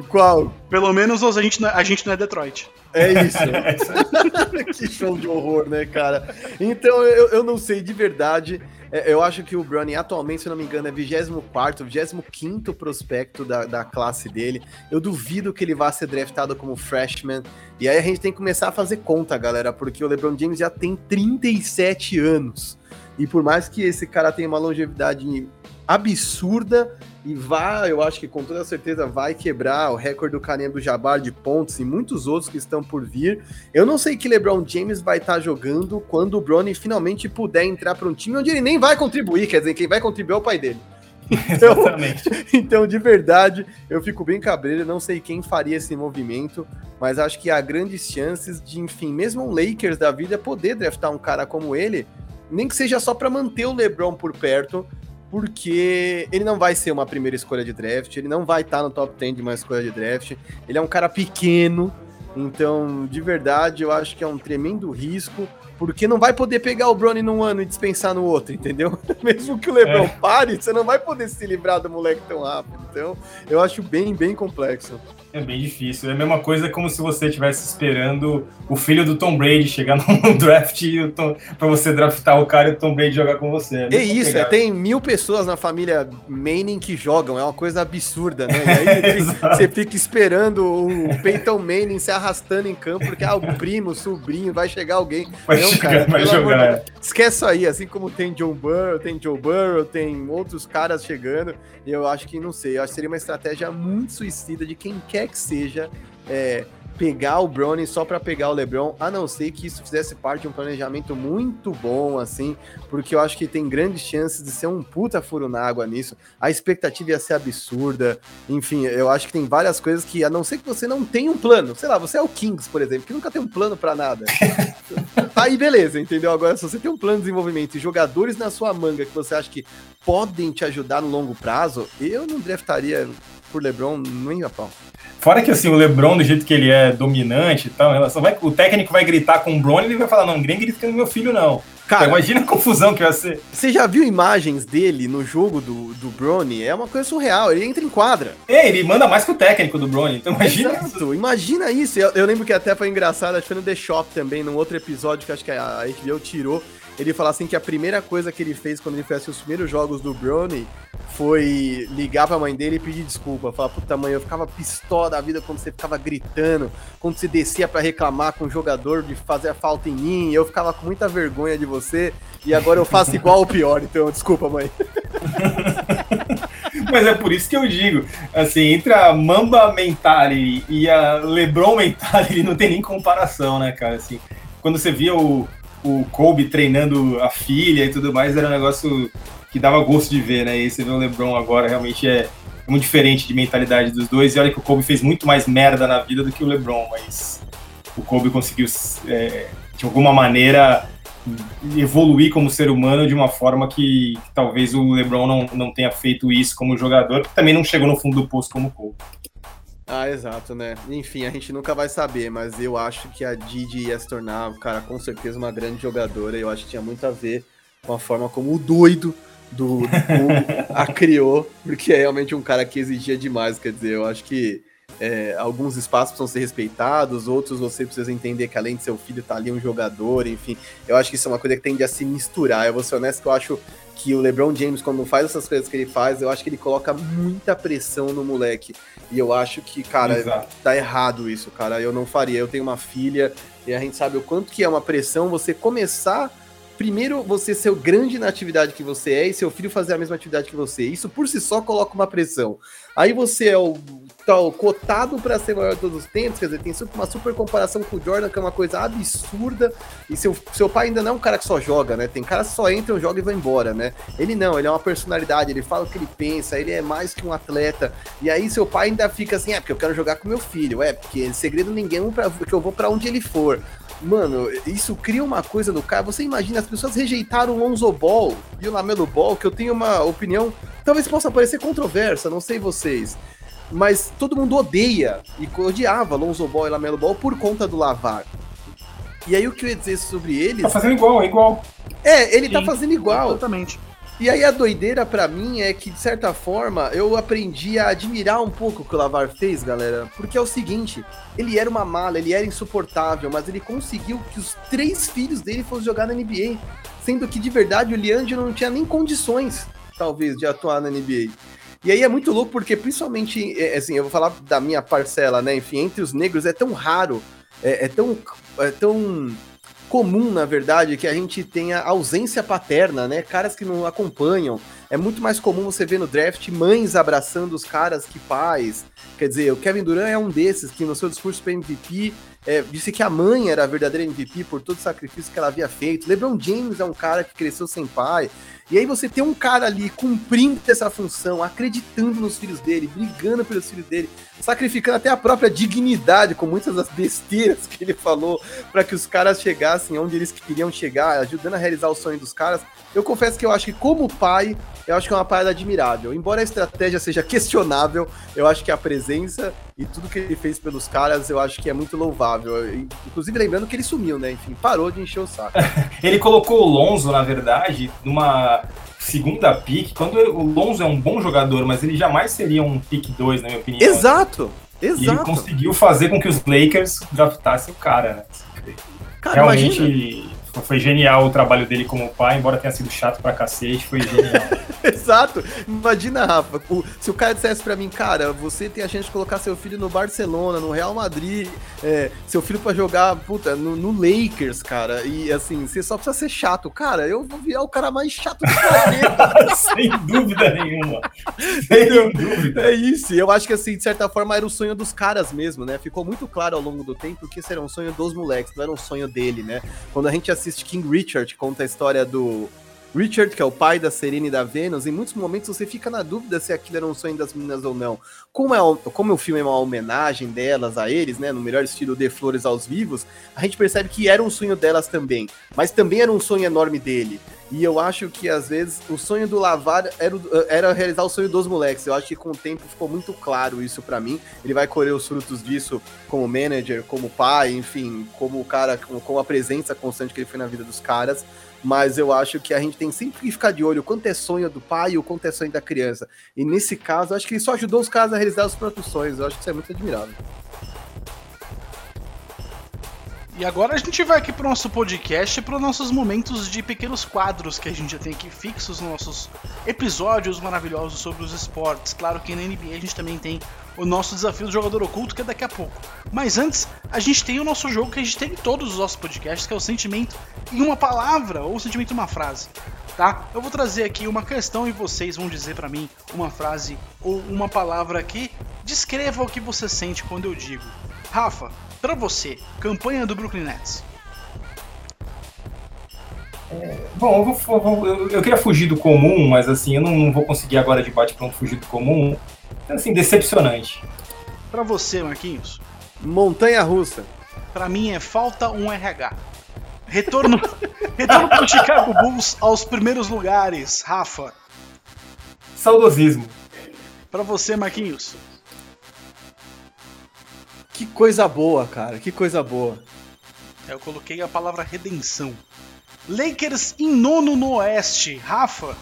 Qual?
Pelo menos a gente, não, é, a gente não é Detroit.
É isso. (laughs) que show de horror, né, cara? Então, eu, eu não sei de verdade. É, eu acho que o Brownie atualmente, se não me engano, é 24, 25 prospecto da, da classe dele. Eu duvido que ele vá ser draftado como freshman. E aí a gente tem que começar a fazer conta, galera, porque o LeBron James já tem 37 anos. E por mais que esse cara tenha uma longevidade absurda e vá, eu acho que com toda certeza vai quebrar o recorde do Kareem do Jabbar de pontos e muitos outros que estão por vir. Eu não sei que LeBron James vai estar tá jogando quando o Bronny finalmente puder entrar para um time onde ele nem vai contribuir, quer dizer, quem vai contribuir é o pai dele. (laughs) Então, Exatamente. (laughs) então, de verdade, eu fico bem cabreiro, não sei quem faria esse movimento, mas acho que há grandes chances de, enfim, mesmo um Lakers da vida poder draftar um cara como ele, nem que seja só para manter o LeBron por perto, porque ele não vai ser uma primeira escolha de draft, ele não vai estar tá no top 10 de uma escolha de draft. Ele é um cara pequeno, então, de verdade, eu acho que é um tremendo risco, porque não vai poder pegar o Brony num ano e dispensar no outro, entendeu? (laughs) Mesmo que o LeBron é. pare, você não vai poder se livrar do moleque tão rápido. Então, eu acho bem, bem complexo.
É bem difícil. É a mesma coisa como se você estivesse esperando o filho do Tom Brady chegar (laughs) no draft para você draftar o cara e o Tom Brady jogar com você.
É, é isso, é, tem mil pessoas na família Manning que jogam, é uma coisa absurda, né? E aí (laughs) você fica esperando o Peyton Manning se arrastando em campo, porque ah, o primo, o sobrinho, vai chegar alguém.
Vai Não, chegar, cara, vai jogar.
De... Esquece aí, assim como tem John Burrow, tem Joe Burrow, tem outros caras chegando, e eu acho que, não sei, eu acho que seria uma estratégia muito suicida de quem quer que seja é, pegar o Brownie só para pegar o LeBron, a não ser que isso fizesse parte de um planejamento muito bom, assim, porque eu acho que tem grandes chances de ser um puta furo na água nisso. A expectativa ia ser absurda. Enfim, eu acho que tem várias coisas que, a não ser que você não tenha um plano, sei lá, você é o Kings, por exemplo, que nunca tem um plano para nada. (laughs) Aí beleza, entendeu? Agora, se você tem um plano de desenvolvimento e jogadores na sua manga que você acha que podem te ajudar no longo prazo, eu não draftaria por LeBron nem a pau.
Fora que assim, o LeBron, do jeito que ele é dominante e tal, relação, vai, o técnico vai gritar com o Bron e ele vai falar: não, ninguém grita com meu filho, não. Cara, então, imagina a confusão que vai ser.
Você já viu imagens dele no jogo do, do Brony? É uma coisa surreal. Ele entra em quadra.
É, ele manda mais que o técnico do Brony. Então imagina
Exato, isso. Imagina isso. Eu, eu, lembro que até foi engraçado, acho que foi no The Shop também, num outro episódio que acho que a HBO tirou ele fala assim que a primeira coisa que ele fez quando ele fez os primeiros jogos do Brownie foi ligar pra mãe dele e pedir desculpa. Falar, puta mãe, eu ficava pistola da vida quando você ficava gritando, quando você descia para reclamar com o jogador de fazer a falta em mim, eu ficava com muita vergonha de você, e agora eu faço igual ou pior, então desculpa, mãe. (laughs)
Mas é por isso que eu digo, assim, entre a Mamba Mentali e a LeBron Mentali, (laughs) não tem nem comparação, né, cara? Assim, quando você via o, o Kobe treinando a filha e tudo mais, era um negócio que dava gosto de ver, né? E você vê o LeBron agora, realmente é muito diferente de mentalidade dos dois. E olha que o Kobe fez muito mais merda na vida do que o LeBron, mas o Kobe conseguiu, é, de alguma maneira, evoluir como ser humano de uma forma que, que, talvez o LeBron não, não tenha feito isso como jogador, que também não chegou no fundo do poço como o Kobe.
Ah, exato, né? Enfim, a gente nunca vai saber, mas eu acho que a Didi ia se tornar, cara, com certeza uma grande jogadora. Eu acho que tinha muito a ver com a forma como o doido do, do (laughs) a criou, porque é realmente um cara que exigia demais. Quer dizer, eu acho que é, alguns espaços precisam ser respeitados, outros você precisa entender que além de seu filho tá ali um jogador, enfim. Eu acho que isso é uma coisa que tende a se misturar. Eu vou ser honesto que eu acho que o LeBron James, quando faz essas coisas que ele faz, eu acho que ele coloca muita pressão no moleque. E eu acho que, cara, Exato. tá errado isso, cara. Eu não faria. Eu tenho uma filha e a gente sabe o quanto que é uma pressão você começar primeiro você ser o grande na atividade que você é e seu filho fazer a mesma atividade que você. Isso por si só coloca uma pressão. Aí você é o tal cotado para ser maior de todos os tempos, quer dizer, tem uma super comparação com o Jordan, que é uma coisa absurda. E seu, seu pai ainda não é um cara que só joga, né? Tem caras que só entram, jogam e vão embora, né? Ele não, ele é uma personalidade, ele fala o que ele pensa, ele é mais que um atleta. E aí seu pai ainda fica assim, é porque eu quero jogar com meu filho, é porque segredo ninguém, pra, porque eu vou para onde ele for. Mano, isso cria uma coisa no cara. Você imagina, as pessoas rejeitaram o Lonzo Ball e o Lamelo Ball, que eu tenho uma opinião, talvez possa parecer controversa, não sei vocês. Mas todo mundo odeia e odiava Lonzo Ball e Lamelo Ball por conta do Lavar. E aí o que eu ia dizer sobre eles.
Tá fazendo igual, é igual.
É, ele tá Sim, tá fazendo igual.
Exatamente.
E aí a doideira para mim é que, de certa forma, eu aprendi a admirar um pouco o que o Lavar fez, galera. Porque é o seguinte, ele era uma mala, ele era insuportável, mas ele conseguiu que os três filhos dele fossem jogar na NBA. Sendo que, de verdade, o Leandro não tinha nem condições, talvez, de atuar na NBA. E aí é muito louco porque, principalmente, é, assim, eu vou falar da minha parcela, né? Enfim, entre os negros é tão raro, é, é tão... É tão comum, na verdade, que a gente tenha ausência paterna, né? Caras que não acompanham. É muito mais comum você ver no draft mães abraçando os caras que pais. Quer dizer, o Kevin Durant é um desses que no seu discurso para MVP é, disse que a mãe era a verdadeira MVP por todo o sacrifício que ela havia feito. LeBron James é um cara que cresceu sem pai. E aí você tem um cara ali cumprindo essa função, acreditando nos filhos dele, brigando pelos filhos dele, sacrificando até a própria dignidade com muitas das besteiras que ele falou para que os caras chegassem onde eles queriam chegar, ajudando a realizar o sonho dos caras. Eu confesso que eu acho que como pai, eu acho que é uma parada admirável. Embora a estratégia seja questionável, eu acho que a presença e tudo que ele fez pelos caras, eu acho que é muito louvável. Inclusive lembrando que ele sumiu, né? Enfim, parou de encher o saco. (laughs)
ele colocou o Lonzo, na verdade, numa segunda pick, quando o Lonzo é um bom jogador, mas ele jamais seria um pick 2, na minha opinião.
Exato! Exato. E
ele conseguiu fazer com que os Lakers draftassem o cara, né? Cara, Realmente, imagina foi genial o trabalho dele como pai, embora tenha sido chato pra cacete, foi genial. (laughs)
Exato. Imagina, Rafa, se o cara dissesse pra mim, cara, você tem a chance de colocar seu filho no Barcelona, no Real Madrid, é, seu filho pra jogar, puta, no, no, Lakers, cara, e assim, você só precisa ser chato. Cara, eu vou virar o cara mais chato do planeta. (laughs)
Sem dúvida nenhuma. Sem dúvida.
É isso. Eu acho que, assim, de certa forma, era o sonho dos caras mesmo, né? Ficou muito claro ao longo do tempo que esse era um sonho dos moleques, não era um sonho dele, né? Quando a gente assiste King Richard, conta a história do Richard, que é o pai da Serena e da Venus, em muitos momentos você fica na dúvida se aquilo era um sonho das meninas ou não. Como, é, como o filme é uma homenagem delas a eles, né, no melhor estilo de Flores aos Vivos, a gente percebe que era um sonho delas também, mas também era um sonho enorme dele. E eu acho que às vezes o sonho do Lavar era, era realizar o sonho dos moleques. Eu acho que com o tempo ficou muito claro isso para mim. Ele vai colher os frutos disso como manager, como pai, enfim, como o cara, com, com a presença constante que ele foi na vida dos caras mas eu acho que a gente tem sempre que ficar de olho o quanto é sonho do pai e o quanto é sonho da criança. E nesse caso, acho que ele só ajudou os caras a realizar os próprios sonhos. Eu acho que isso é muito admirável.
E agora a gente vai aqui pro nosso podcast, para os nossos momentos de pequenos quadros que a gente já tem aqui fixos nos nossos episódios maravilhosos sobre os esportes. Claro que na NBA a gente também tem o nosso desafio do jogador oculto, que é daqui a pouco. Mas antes, a gente tem o nosso jogo que a gente tem em todos os nossos podcasts, que é o sentimento em uma palavra ou o sentimento em uma frase. Tá? Eu vou trazer aqui uma questão e vocês vão dizer para mim uma frase ou uma palavra que descreva o que você sente quando eu digo. Rafa, para você, campanha do Brooklyn Nets.
É, bom, eu, vou, eu, eu, queria fugir do comum, mas assim, eu não, não vou conseguir agora de bate-pronto fugir do comum. Então, assim, decepcionante.
Para você, Marquinhos?
Montanha russa.
Para mim é falta um RH. Retorno, (laughs) retorno pro Chicago Bulls aos primeiros lugares, Rafa.
Saudosismo.
Para você, Marquinhos.
Que coisa boa, cara, que coisa boa.
Eu coloquei a palavra redenção. Lakers em nono no Oeste. Rafa?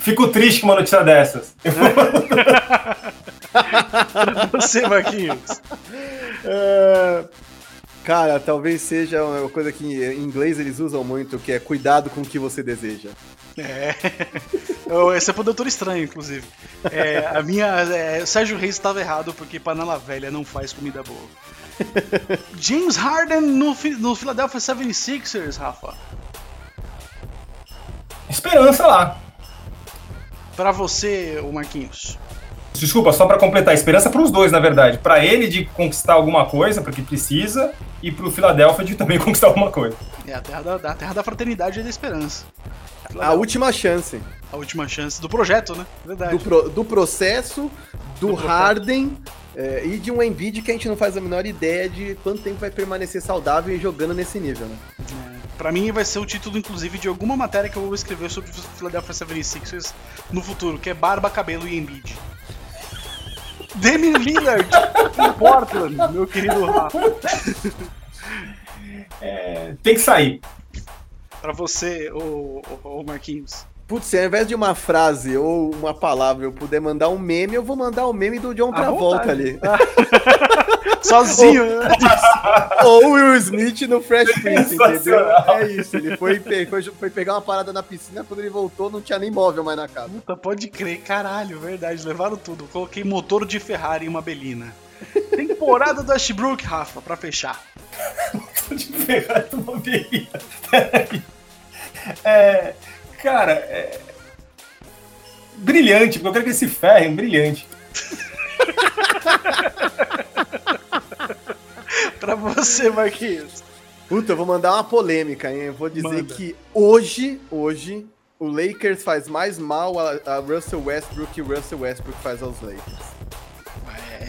Fico triste com uma notícia dessas. (laughs)
Você, Marquinhos.
É... Cara, talvez seja uma coisa que em inglês eles usam muito, que é cuidado com o que você deseja.
É. Esse é pro Doutor Estranho, inclusive. É, a minha. É, Sérgio Reis estava errado porque panela velha não faz comida boa. James Harden no, no Philadelphia 76ers, Rafa.
Esperança lá.
Para você, o Marquinhos.
Desculpa, só para completar, esperança para os dois, na verdade. Para ele de conquistar alguma coisa, porque precisa, e para o Philadelphia de também (laughs) conquistar alguma coisa.
É a terra da, a terra da fraternidade e da esperança.
A última chance.
A última chance do projeto, né?
Verdade. Do, pro, do processo, do, do Harden é, e de um Embiid que a gente não faz a menor ideia de quanto tempo vai permanecer saudável e jogando nesse nível, né?
É, pra mim vai ser o título, inclusive, de alguma matéria que eu vou escrever sobre o Philadelphia 76ers no futuro, que é Barba, Cabelo e Embiid. Demi Lillard em (laughs) Portland, meu querido Rafa.
É, tem que sair.
Pra você, o, o, Marquinhos.
Putz, se ao invés de uma frase ou uma palavra eu puder mandar um meme, eu vou mandar o um meme do John Travolta ali. (laughs)
Sozinho? (laughs)
Ou o Will Smith no Fresh Prince, entendeu? É isso, ele foi, foi, foi, pegar uma parada na piscina, quando ele voltou não tinha nem móvel mais na casa.
Puta, pode crer, caralho, verdade, levaram tudo. Coloquei motor de Ferrari e uma belina. Temporada do Ashbrook, Rafa, pra fechar. (laughs)
motor de Ferrari e uma belina. Peraí. É, cara, é... Brilhante, porque eu quero que esse ferre, brilhante. (laughs)
pra você, Marquinhos.
Puta, eu vou mandar uma polêmica, hein? Eu vou dizer Manda. que hoje, hoje, o Lakers faz mais mal a, a Russell Westbrook que o Russell Westbrook faz aos Lakers.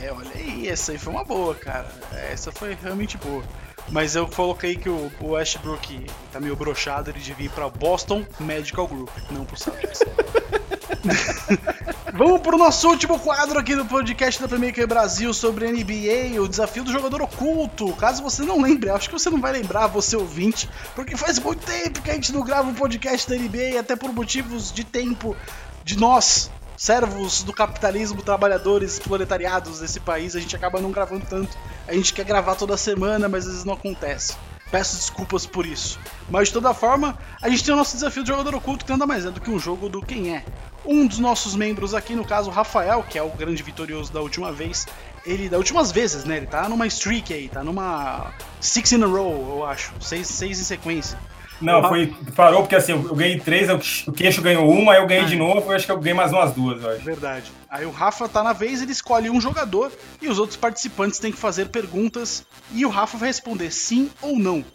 É, olha aí, essa aí foi uma boa, cara. Essa foi realmente boa. Mas eu coloquei que o, o Westbrook tá meio brochado, ele devia ir pra Boston Medical Group, não pro Celtics. (laughs) Vamos pro nosso último quadro aqui do podcast da Premier Brasil sobre NBA, o desafio do jogador oculto. Caso você não lembre, acho que você não vai lembrar, você ouvinte, porque faz muito tempo que a gente não grava um podcast da NBA, até por motivos de tempo de nós, servos do capitalismo, trabalhadores, proletariados desse país, a gente acaba não gravando tanto. A gente quer gravar toda semana, mas às vezes não acontece. Peço desculpas por isso. Mas de toda forma, a gente tem o nosso desafio de jogador oculto, que nada mais é do que um jogo do quem é. Um dos nossos membros aqui, no caso, o Rafael, que é o grande vitorioso da última vez, ele, das últimas vezes, né? Ele tá numa streak aí, tá numa six in a row, eu acho. Seis, seis em sequência.
Não, foi, parou porque assim, eu ganhei três, o queixo ganhou uma, aí eu ganhei de novo, eu acho que eu ganhei mais umas duas, eu acho.
Verdade. Aí o Rafa tá na vez, ele escolhe um jogador e os outros participantes têm que fazer perguntas e o Rafa vai responder sim ou não.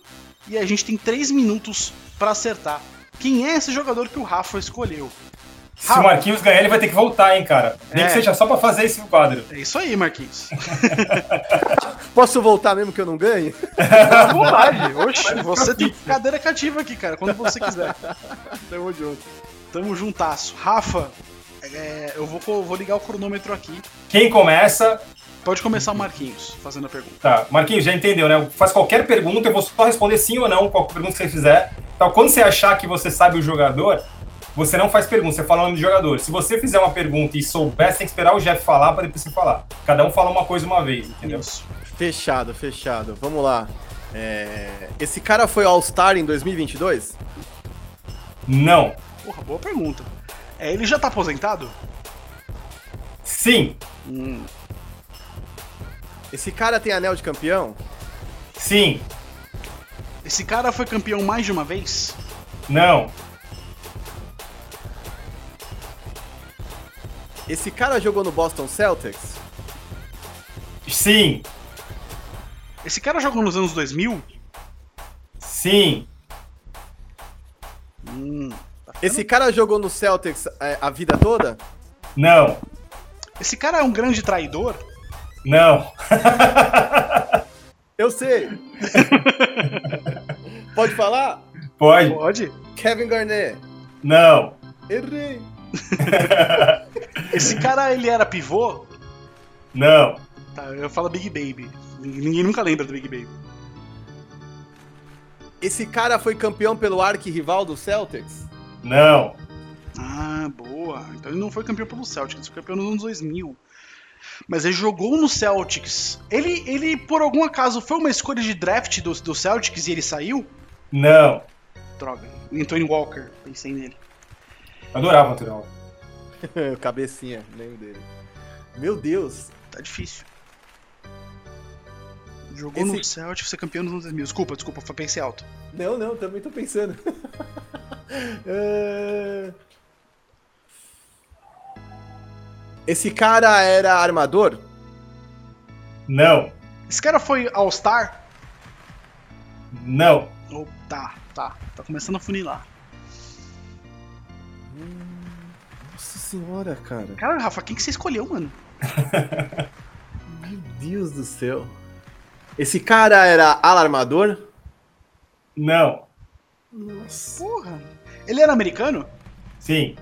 E a gente tem três minutos para acertar quem é esse jogador que o Rafa escolheu.
Se o Marquinhos ganhar, ele vai ter que voltar, hein, cara. Nem é. que seja só pra fazer esse quadro.
É isso aí, Marquinhos. (laughs)
Posso voltar mesmo que eu não ganhe?
À vontade. Oxe, você tem cadeira cativa aqui, cara, quando você quiser.
Tamo junto.
Tamo juntasso. Rafa, é, eu vou, vou ligar o cronômetro aqui.
Quem começa?
Pode começar o Marquinhos, fazendo a pergunta.
Tá, Marquinhos, já entendeu, né? Faz qualquer pergunta, eu vou só responder sim ou não, qualquer pergunta que você fizer. Então, quando você achar que você sabe o jogador, você não faz pergunta, você fala o nome do jogador. Se você fizer uma pergunta e souber, você tem que esperar o Jeff falar para depois você falar. Cada um fala uma coisa uma vez, entendeu? Isso.
Fechado, fechado. Vamos lá. É, Esse cara foi All-Star em 2022?
Não.
Porra, boa pergunta. É, ele já tá aposentado?
Sim.
Hum,
Esse cara tem anel de campeão?
Sim.
esse cara foi campeão mais de uma vez?
Não.
Esse cara jogou no Boston Celtics?
Sim.
Esse cara jogou nos anos 2000?
Sim.
Hum,
Esse cara jogou no Celtics é, a vida toda?
Não.
esse cara é um grande traidor?
Não. (laughs)
Eu sei. (laughs) Pode falar?
Pode.
Pode.
Kevin Garnett.
Não.
Errei. (laughs)
Esse cara, ele era pivô?
Não.
Tá, eu falo Big Baby. Ninguém nunca lembra do Big Baby.
Esse cara foi campeão pelo arqui-rival do Celtics?
Não.
Ah, boa. Então ele não foi campeão pelo Celtics, ele foi campeão nos anos 2000. Mas ele jogou no Celtics. Ele, ele por algum acaso, foi uma escolha de draft do, do Celtics e ele saiu?
Não.
Droga. Anthony Walker, pensei nele.
Adorava o Antonio. (laughs)
Cabecinha, lembro dele. Meu Deus.
Tá difícil. Jogou
Esse-
no Celtics, foi campeão nos anos 2000. Desculpa, desculpa, pensei alto.
Não, não, também tô pensando. (laughs) É, Esse cara era armador?
Não.
Esse cara foi All-Star?
Não.
Oh, tá, tá. Tá começando a funilar.
Nossa senhora, cara.
Cara, Rafa, quem que você escolheu, mano? (laughs)
Meu Deus do céu. Esse cara era alarmador?
Não.
Nossa.
Porra. Ele era americano?
Sim.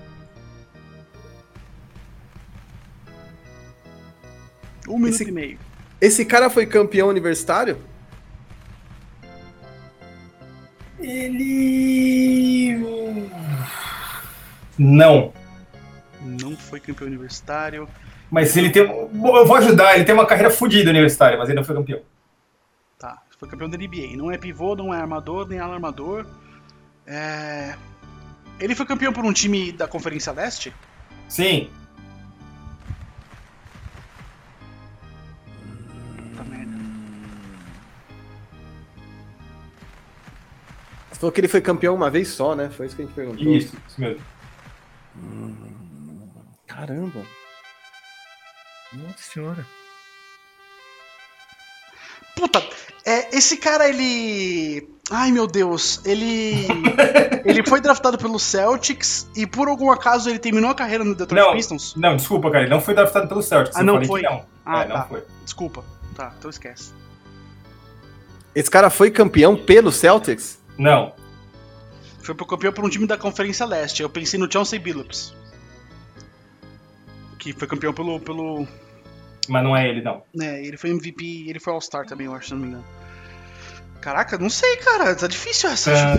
Um minuto
Esse-
e meio.
Esse cara foi campeão universitário?
Ele. Não.
Não foi campeão universitário.
Mas ele tem. Bom, Eu vou ajudar, ele tem uma carreira fodida universitária, mas ele não foi campeão.
Tá, foi campeão da NBA. Não é pivô, não é armador, nem alarmador. É... Ele foi campeão por um time da Conferência Leste?
Sim.
Puta merda.
Você falou que ele foi campeão uma vez só, né? Foi isso que a gente perguntou.
Isso, isso mesmo.
Caramba. Nossa senhora.
Puta, é, esse cara, ele. Ai meu Deus, ele. (laughs) ele foi draftado pelo Celtics e por algum acaso ele terminou a carreira no Detroit
Não.
Pistons?
Não, desculpa, cara, ele não foi draftado pelo Celtics.
Ah, não foi?
não.
Ah,
é,
tá.
não foi.
Desculpa. Tá, então esquece.
Esse cara foi campeão pelo Celtics?
Não.
Foi pro campeão por um time da Conferência Leste. Eu pensei no Chauncey Billups. Que foi campeão pelo. pelo
Mas não é ele, não.
né, ele foi MVP, ele foi All-Star também, eu acho, se não me engano. Caraca, não sei, cara. Tá difícil essa. É,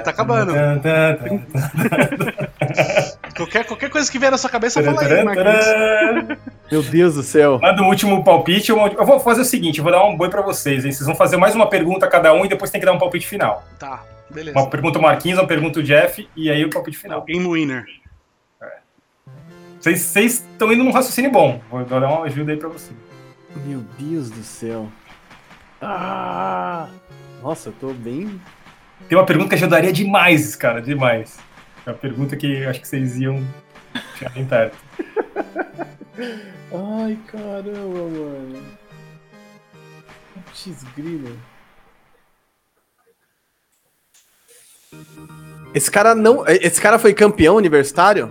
tá acabando. Qualquer, qualquer coisa que vier na sua cabeça, fala aí, Marquinhos.
Meu Deus do céu.
Manda um último palpite. Eu vou fazer o seguinte: eu vou dar um boi pra vocês. Hein? Vocês vão fazer mais uma pergunta cada um e depois tem que dar um palpite final.
Tá, beleza.
Uma pergunta o Marquinhos, uma pergunta o Jeff e aí o palpite final.
Game winner.
Vocês vocês estão indo num raciocínio bom. Vou dar uma ajuda aí pra vocês.
Meu Deus do céu. Ah! Nossa, eu tô bem.
Tem uma pergunta que ajudaria demais, cara, demais. É uma pergunta que acho que vocês iam chegar bem perto. (laughs)
Ai, caramba, mano. Putz, grilo. Esse cara não. Esse cara foi campeão universitário?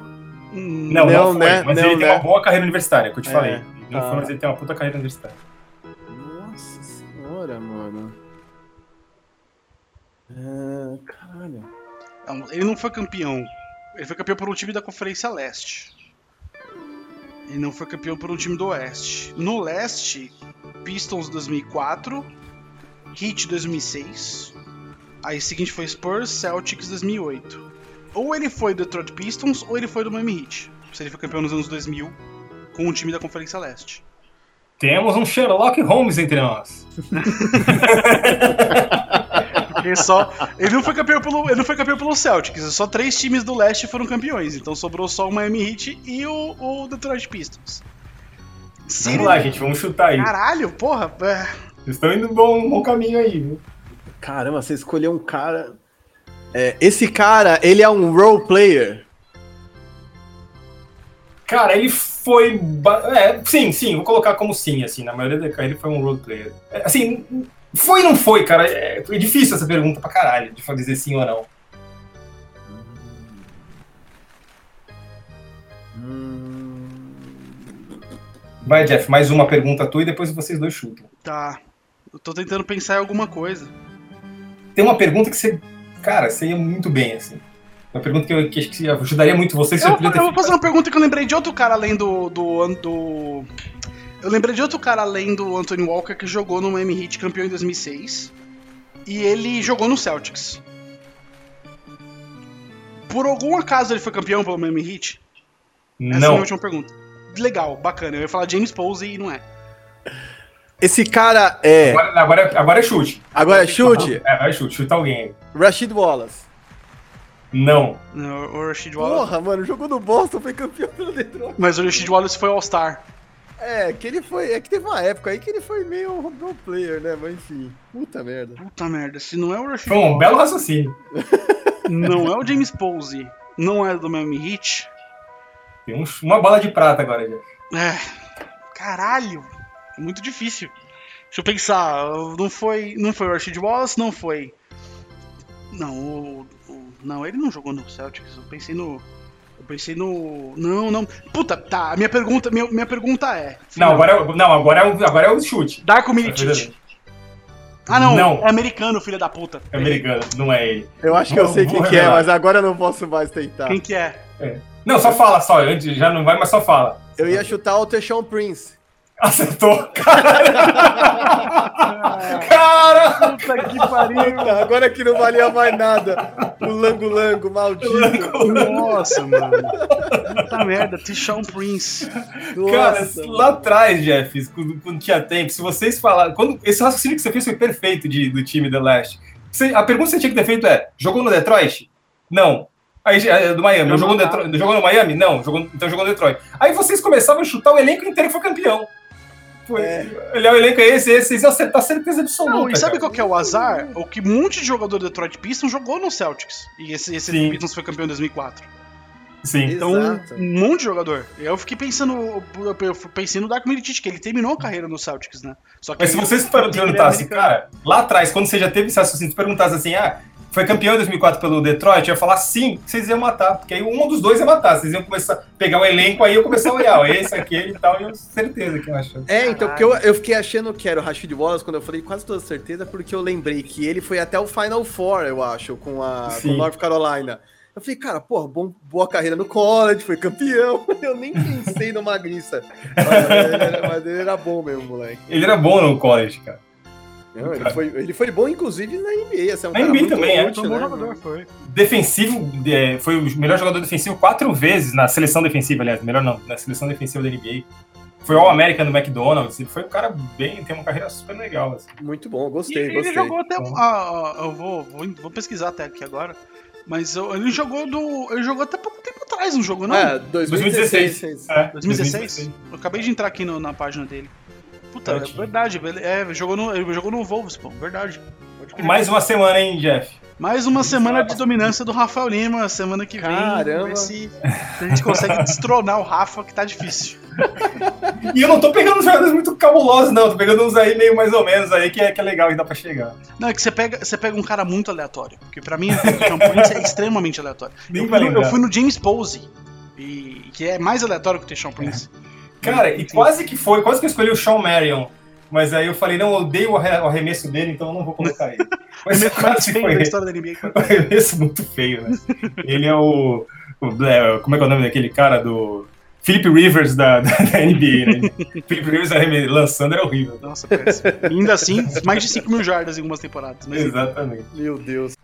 Não, não,
Não,
foi,
né?
mas
Não,
ele tem
né?
uma boa carreira universitária, que eu te
É,
falei. Não
tá.
foi, mas ele tem uma puta carreira universitária.
Nossa senhora, mano. É, caralho.
não, ele não foi campeão. Ele foi campeão por um time da Conferência Leste. Ele não foi campeão por um time do Oeste. No Leste, Pistons 2004, Heat 2006. Aí seguinte foi Spurs, Celtics 2008. Ou ele foi do Detroit Pistons ou ele foi do Miami Heat. Se ele foi campeão nos anos 2000 com um time da Conferência Leste.
Temos um Sherlock Holmes entre nós. (laughs)
Porque só, ele, não foi campeão pelo, ele não foi campeão pelo Celtics, só três times do leste foram campeões, então sobrou só o Miami Heat e o, o Detroit Pistons.
Vamos lá, gente, vamos chutar aí.
Caralho, porra. É...
Vocês estão indo bom, bom caminho aí, viu?
Caramba, você escolheu um cara. É, esse cara, ele é um role player.
Cara, ele foi. É, sim, sim, vou colocar como sim, assim. Na maioria da carreira ele foi um role player. É, assim, foi ou não foi, cara? É, é difícil essa pergunta pra caralho, de dizer sim ou não. Vai, Jeff, mais uma pergunta tua e depois vocês dois chutam.
Tá. Eu tô tentando pensar em alguma coisa.
Tem uma pergunta que você. Cara, você ia muito bem, assim. Uma pergunta que eu que acho que ajudaria muito você se
eu, eu, eu vou fazer uma pergunta que eu lembrei de outro cara além do, do, do. Eu lembrei de outro cara além do Anthony Walker que jogou no Miami Heat, campeão em 2006. E ele jogou no Celtics. Por algum acaso ele foi campeão pelo Miami Heat?
Essa
não. é a minha última pergunta. Legal, bacana. Eu ia falar James Posey e não é.
Esse cara é.
Agora, agora, agora é chute.
Agora é chute.
É, vai chute, chuta alguém.
Rashid Wallace.
Não.
Não, O Rashid Wallace.
Porra, mano, jogou no Boston, foi campeão pelo Detroit.
Mas o Rashid Wallace foi All-Star.
É, que ele foi. É que teve uma época aí que ele foi meio role player, né? Mas enfim. Puta merda.
Puta merda, se não é o Rashid
Foi um
Wallace,
belo raciocínio. (laughs)
não é o James Posey, não é do Miami Heat.
Tem um- uma bala de prata agora, Jeff.
É. Caralho. É muito difícil. Deixa eu pensar. Não foi, não foi o Rashid Wallace, não foi. Não, o, o- não, ele não jogou no Celtics. Eu pensei no. Eu pensei no. Não, não. Puta, tá. A minha pergunta, minha, minha pergunta é.
Não, agora, é o- não agora, é o, agora é o chute.
Darko Milicic. Ah, não,
Não.
É americano, filho da puta.
É americano, não é ele.
Eu acho que eu sei quem que é, mas agora eu não posso mais tentar.
Quem que é?
Não, só fala só, já não vai, mas só fala.
Eu ia chutar o Teshon Prince.
Acertou. (laughs) Cara!
Puta que pariu.
Puta, agora que não valia mais nada. O Lango Lango, maldito.
Nossa, mano. Puta merda, Tishon Prince.
Cara,
Nossa,
lá atrás, Jeff, quando, quando tinha tempo, se vocês falaram. Quando, esse raciocínio que você fez foi perfeito de, do time The Last. Você- a pergunta que você tinha que ter feito é: jogou no Detroit? Não. Aí, é, do Miami. Jogou, no Detroit, jogou no Miami? Não. Jogou, então jogou no Detroit. Aí vocês começavam a chutar o elenco inteiro e foi campeão. Foi, Olhar o elenco é esse, esse, vocês iam acertar certeza absoluta.
Não, e sabe
cara.
qual que é o azar? O que um monte de jogador do Detroit Pistons jogou no Celtics. E esse, esse
Sim.
Pistons foi campeão em 2004.
Sim.
Então,
Exato.
um monte de jogador. Eu fiquei pensando, eu pensei no Darko Milicic, que ele terminou a carreira no Celtics, né? Só que
Mas se
é
perguntassem,
americano.
cara, lá atrás, quando você já teve esse raciocínio, se perguntasse assim, ah, foi campeão em 2004 pelo Detroit, eu ia falar sim, vocês iam matar, porque aí um dos dois ia matar, vocês iam começar a pegar o elenco, aí eu começar a olhar, esse, aquele e tal, e eu certeza que eu acho.
É, então, porque eu, eu fiquei achando que era o Rashid Wallace quando eu falei quase toda certeza, porque eu lembrei que ele foi até o Final Four, eu acho, com a com. North Carolina. Eu falei, cara, porra, bom, boa carreira no college, foi campeão. (laughs) Eu nem pensei no Magriça. Mas ele, era, mas ele era bom mesmo, moleque.
Ele era bom no college, cara.
Não, ele, foi, ele foi bom, inclusive, na NBA. Assim, é um
Na
cara
NBA
muito
também, é.
útil,
Foi um bom
né,
jogador, foi.
Defensivo, é, foi o melhor jogador defensivo quatro vezes na seleção defensiva, aliás, melhor não, na seleção defensiva da NBA. Foi All-American no McDonald's, ele foi um cara bem, tem uma carreira super legal, assim.
Muito bom,
E
gostei,
ele
gostei.
jogou até. Ah, ah, eu vou, vou, vou pesquisar até aqui agora. Mas eu- ele jogou do. Ele jogou até pouco tempo atrás, não jogou, não?
É, 2016.
É,
2016? Eu acabei de entrar aqui no- na página dele. Puta, é
Ótimo.
verdade. Ele, é, jogou no, ele jogou no Wolves, pô, verdade.
Mais uma semana, hein, Jeff?
Mais uma semana de dominância do Rafael Lima. Semana que vem.
Caramba.
Ver se a gente consegue (laughs) destronar o Rafa, que tá difícil.
E eu não tô pegando uns jogadores muito cabulosos, não. Tô pegando uns aí meio mais ou menos aí, que é, que é legal e dá pra chegar.
Não, é que você pega, você pega um cara muito aleatório. Porque pra mim, o Prince é extremamente aleatório. Eu eu fui no James Posey. E, que é mais aleatório que o Teixão Prince. (laughs)
Cara, e quase que foi, quase que eu escolhi o Sean Marion. Mas aí eu falei, não, eu odeio o arre- o arremesso dele, então eu não vou colocar ele. (laughs) Mas
é o mais
quase
feio
foi
da
ele.
história da NBA.
Um arremesso muito feio, né? Ele é o, o- é, Como é que é o nome daquele cara do. Philip Rivers da, (laughs) da, da NBA, né? Philip Rivers lançando era horrível.
Nossa, péssimo. Ainda assim, mais de 5 mil jardas em algumas temporadas. Mas
Exatamente.
Meu Deus.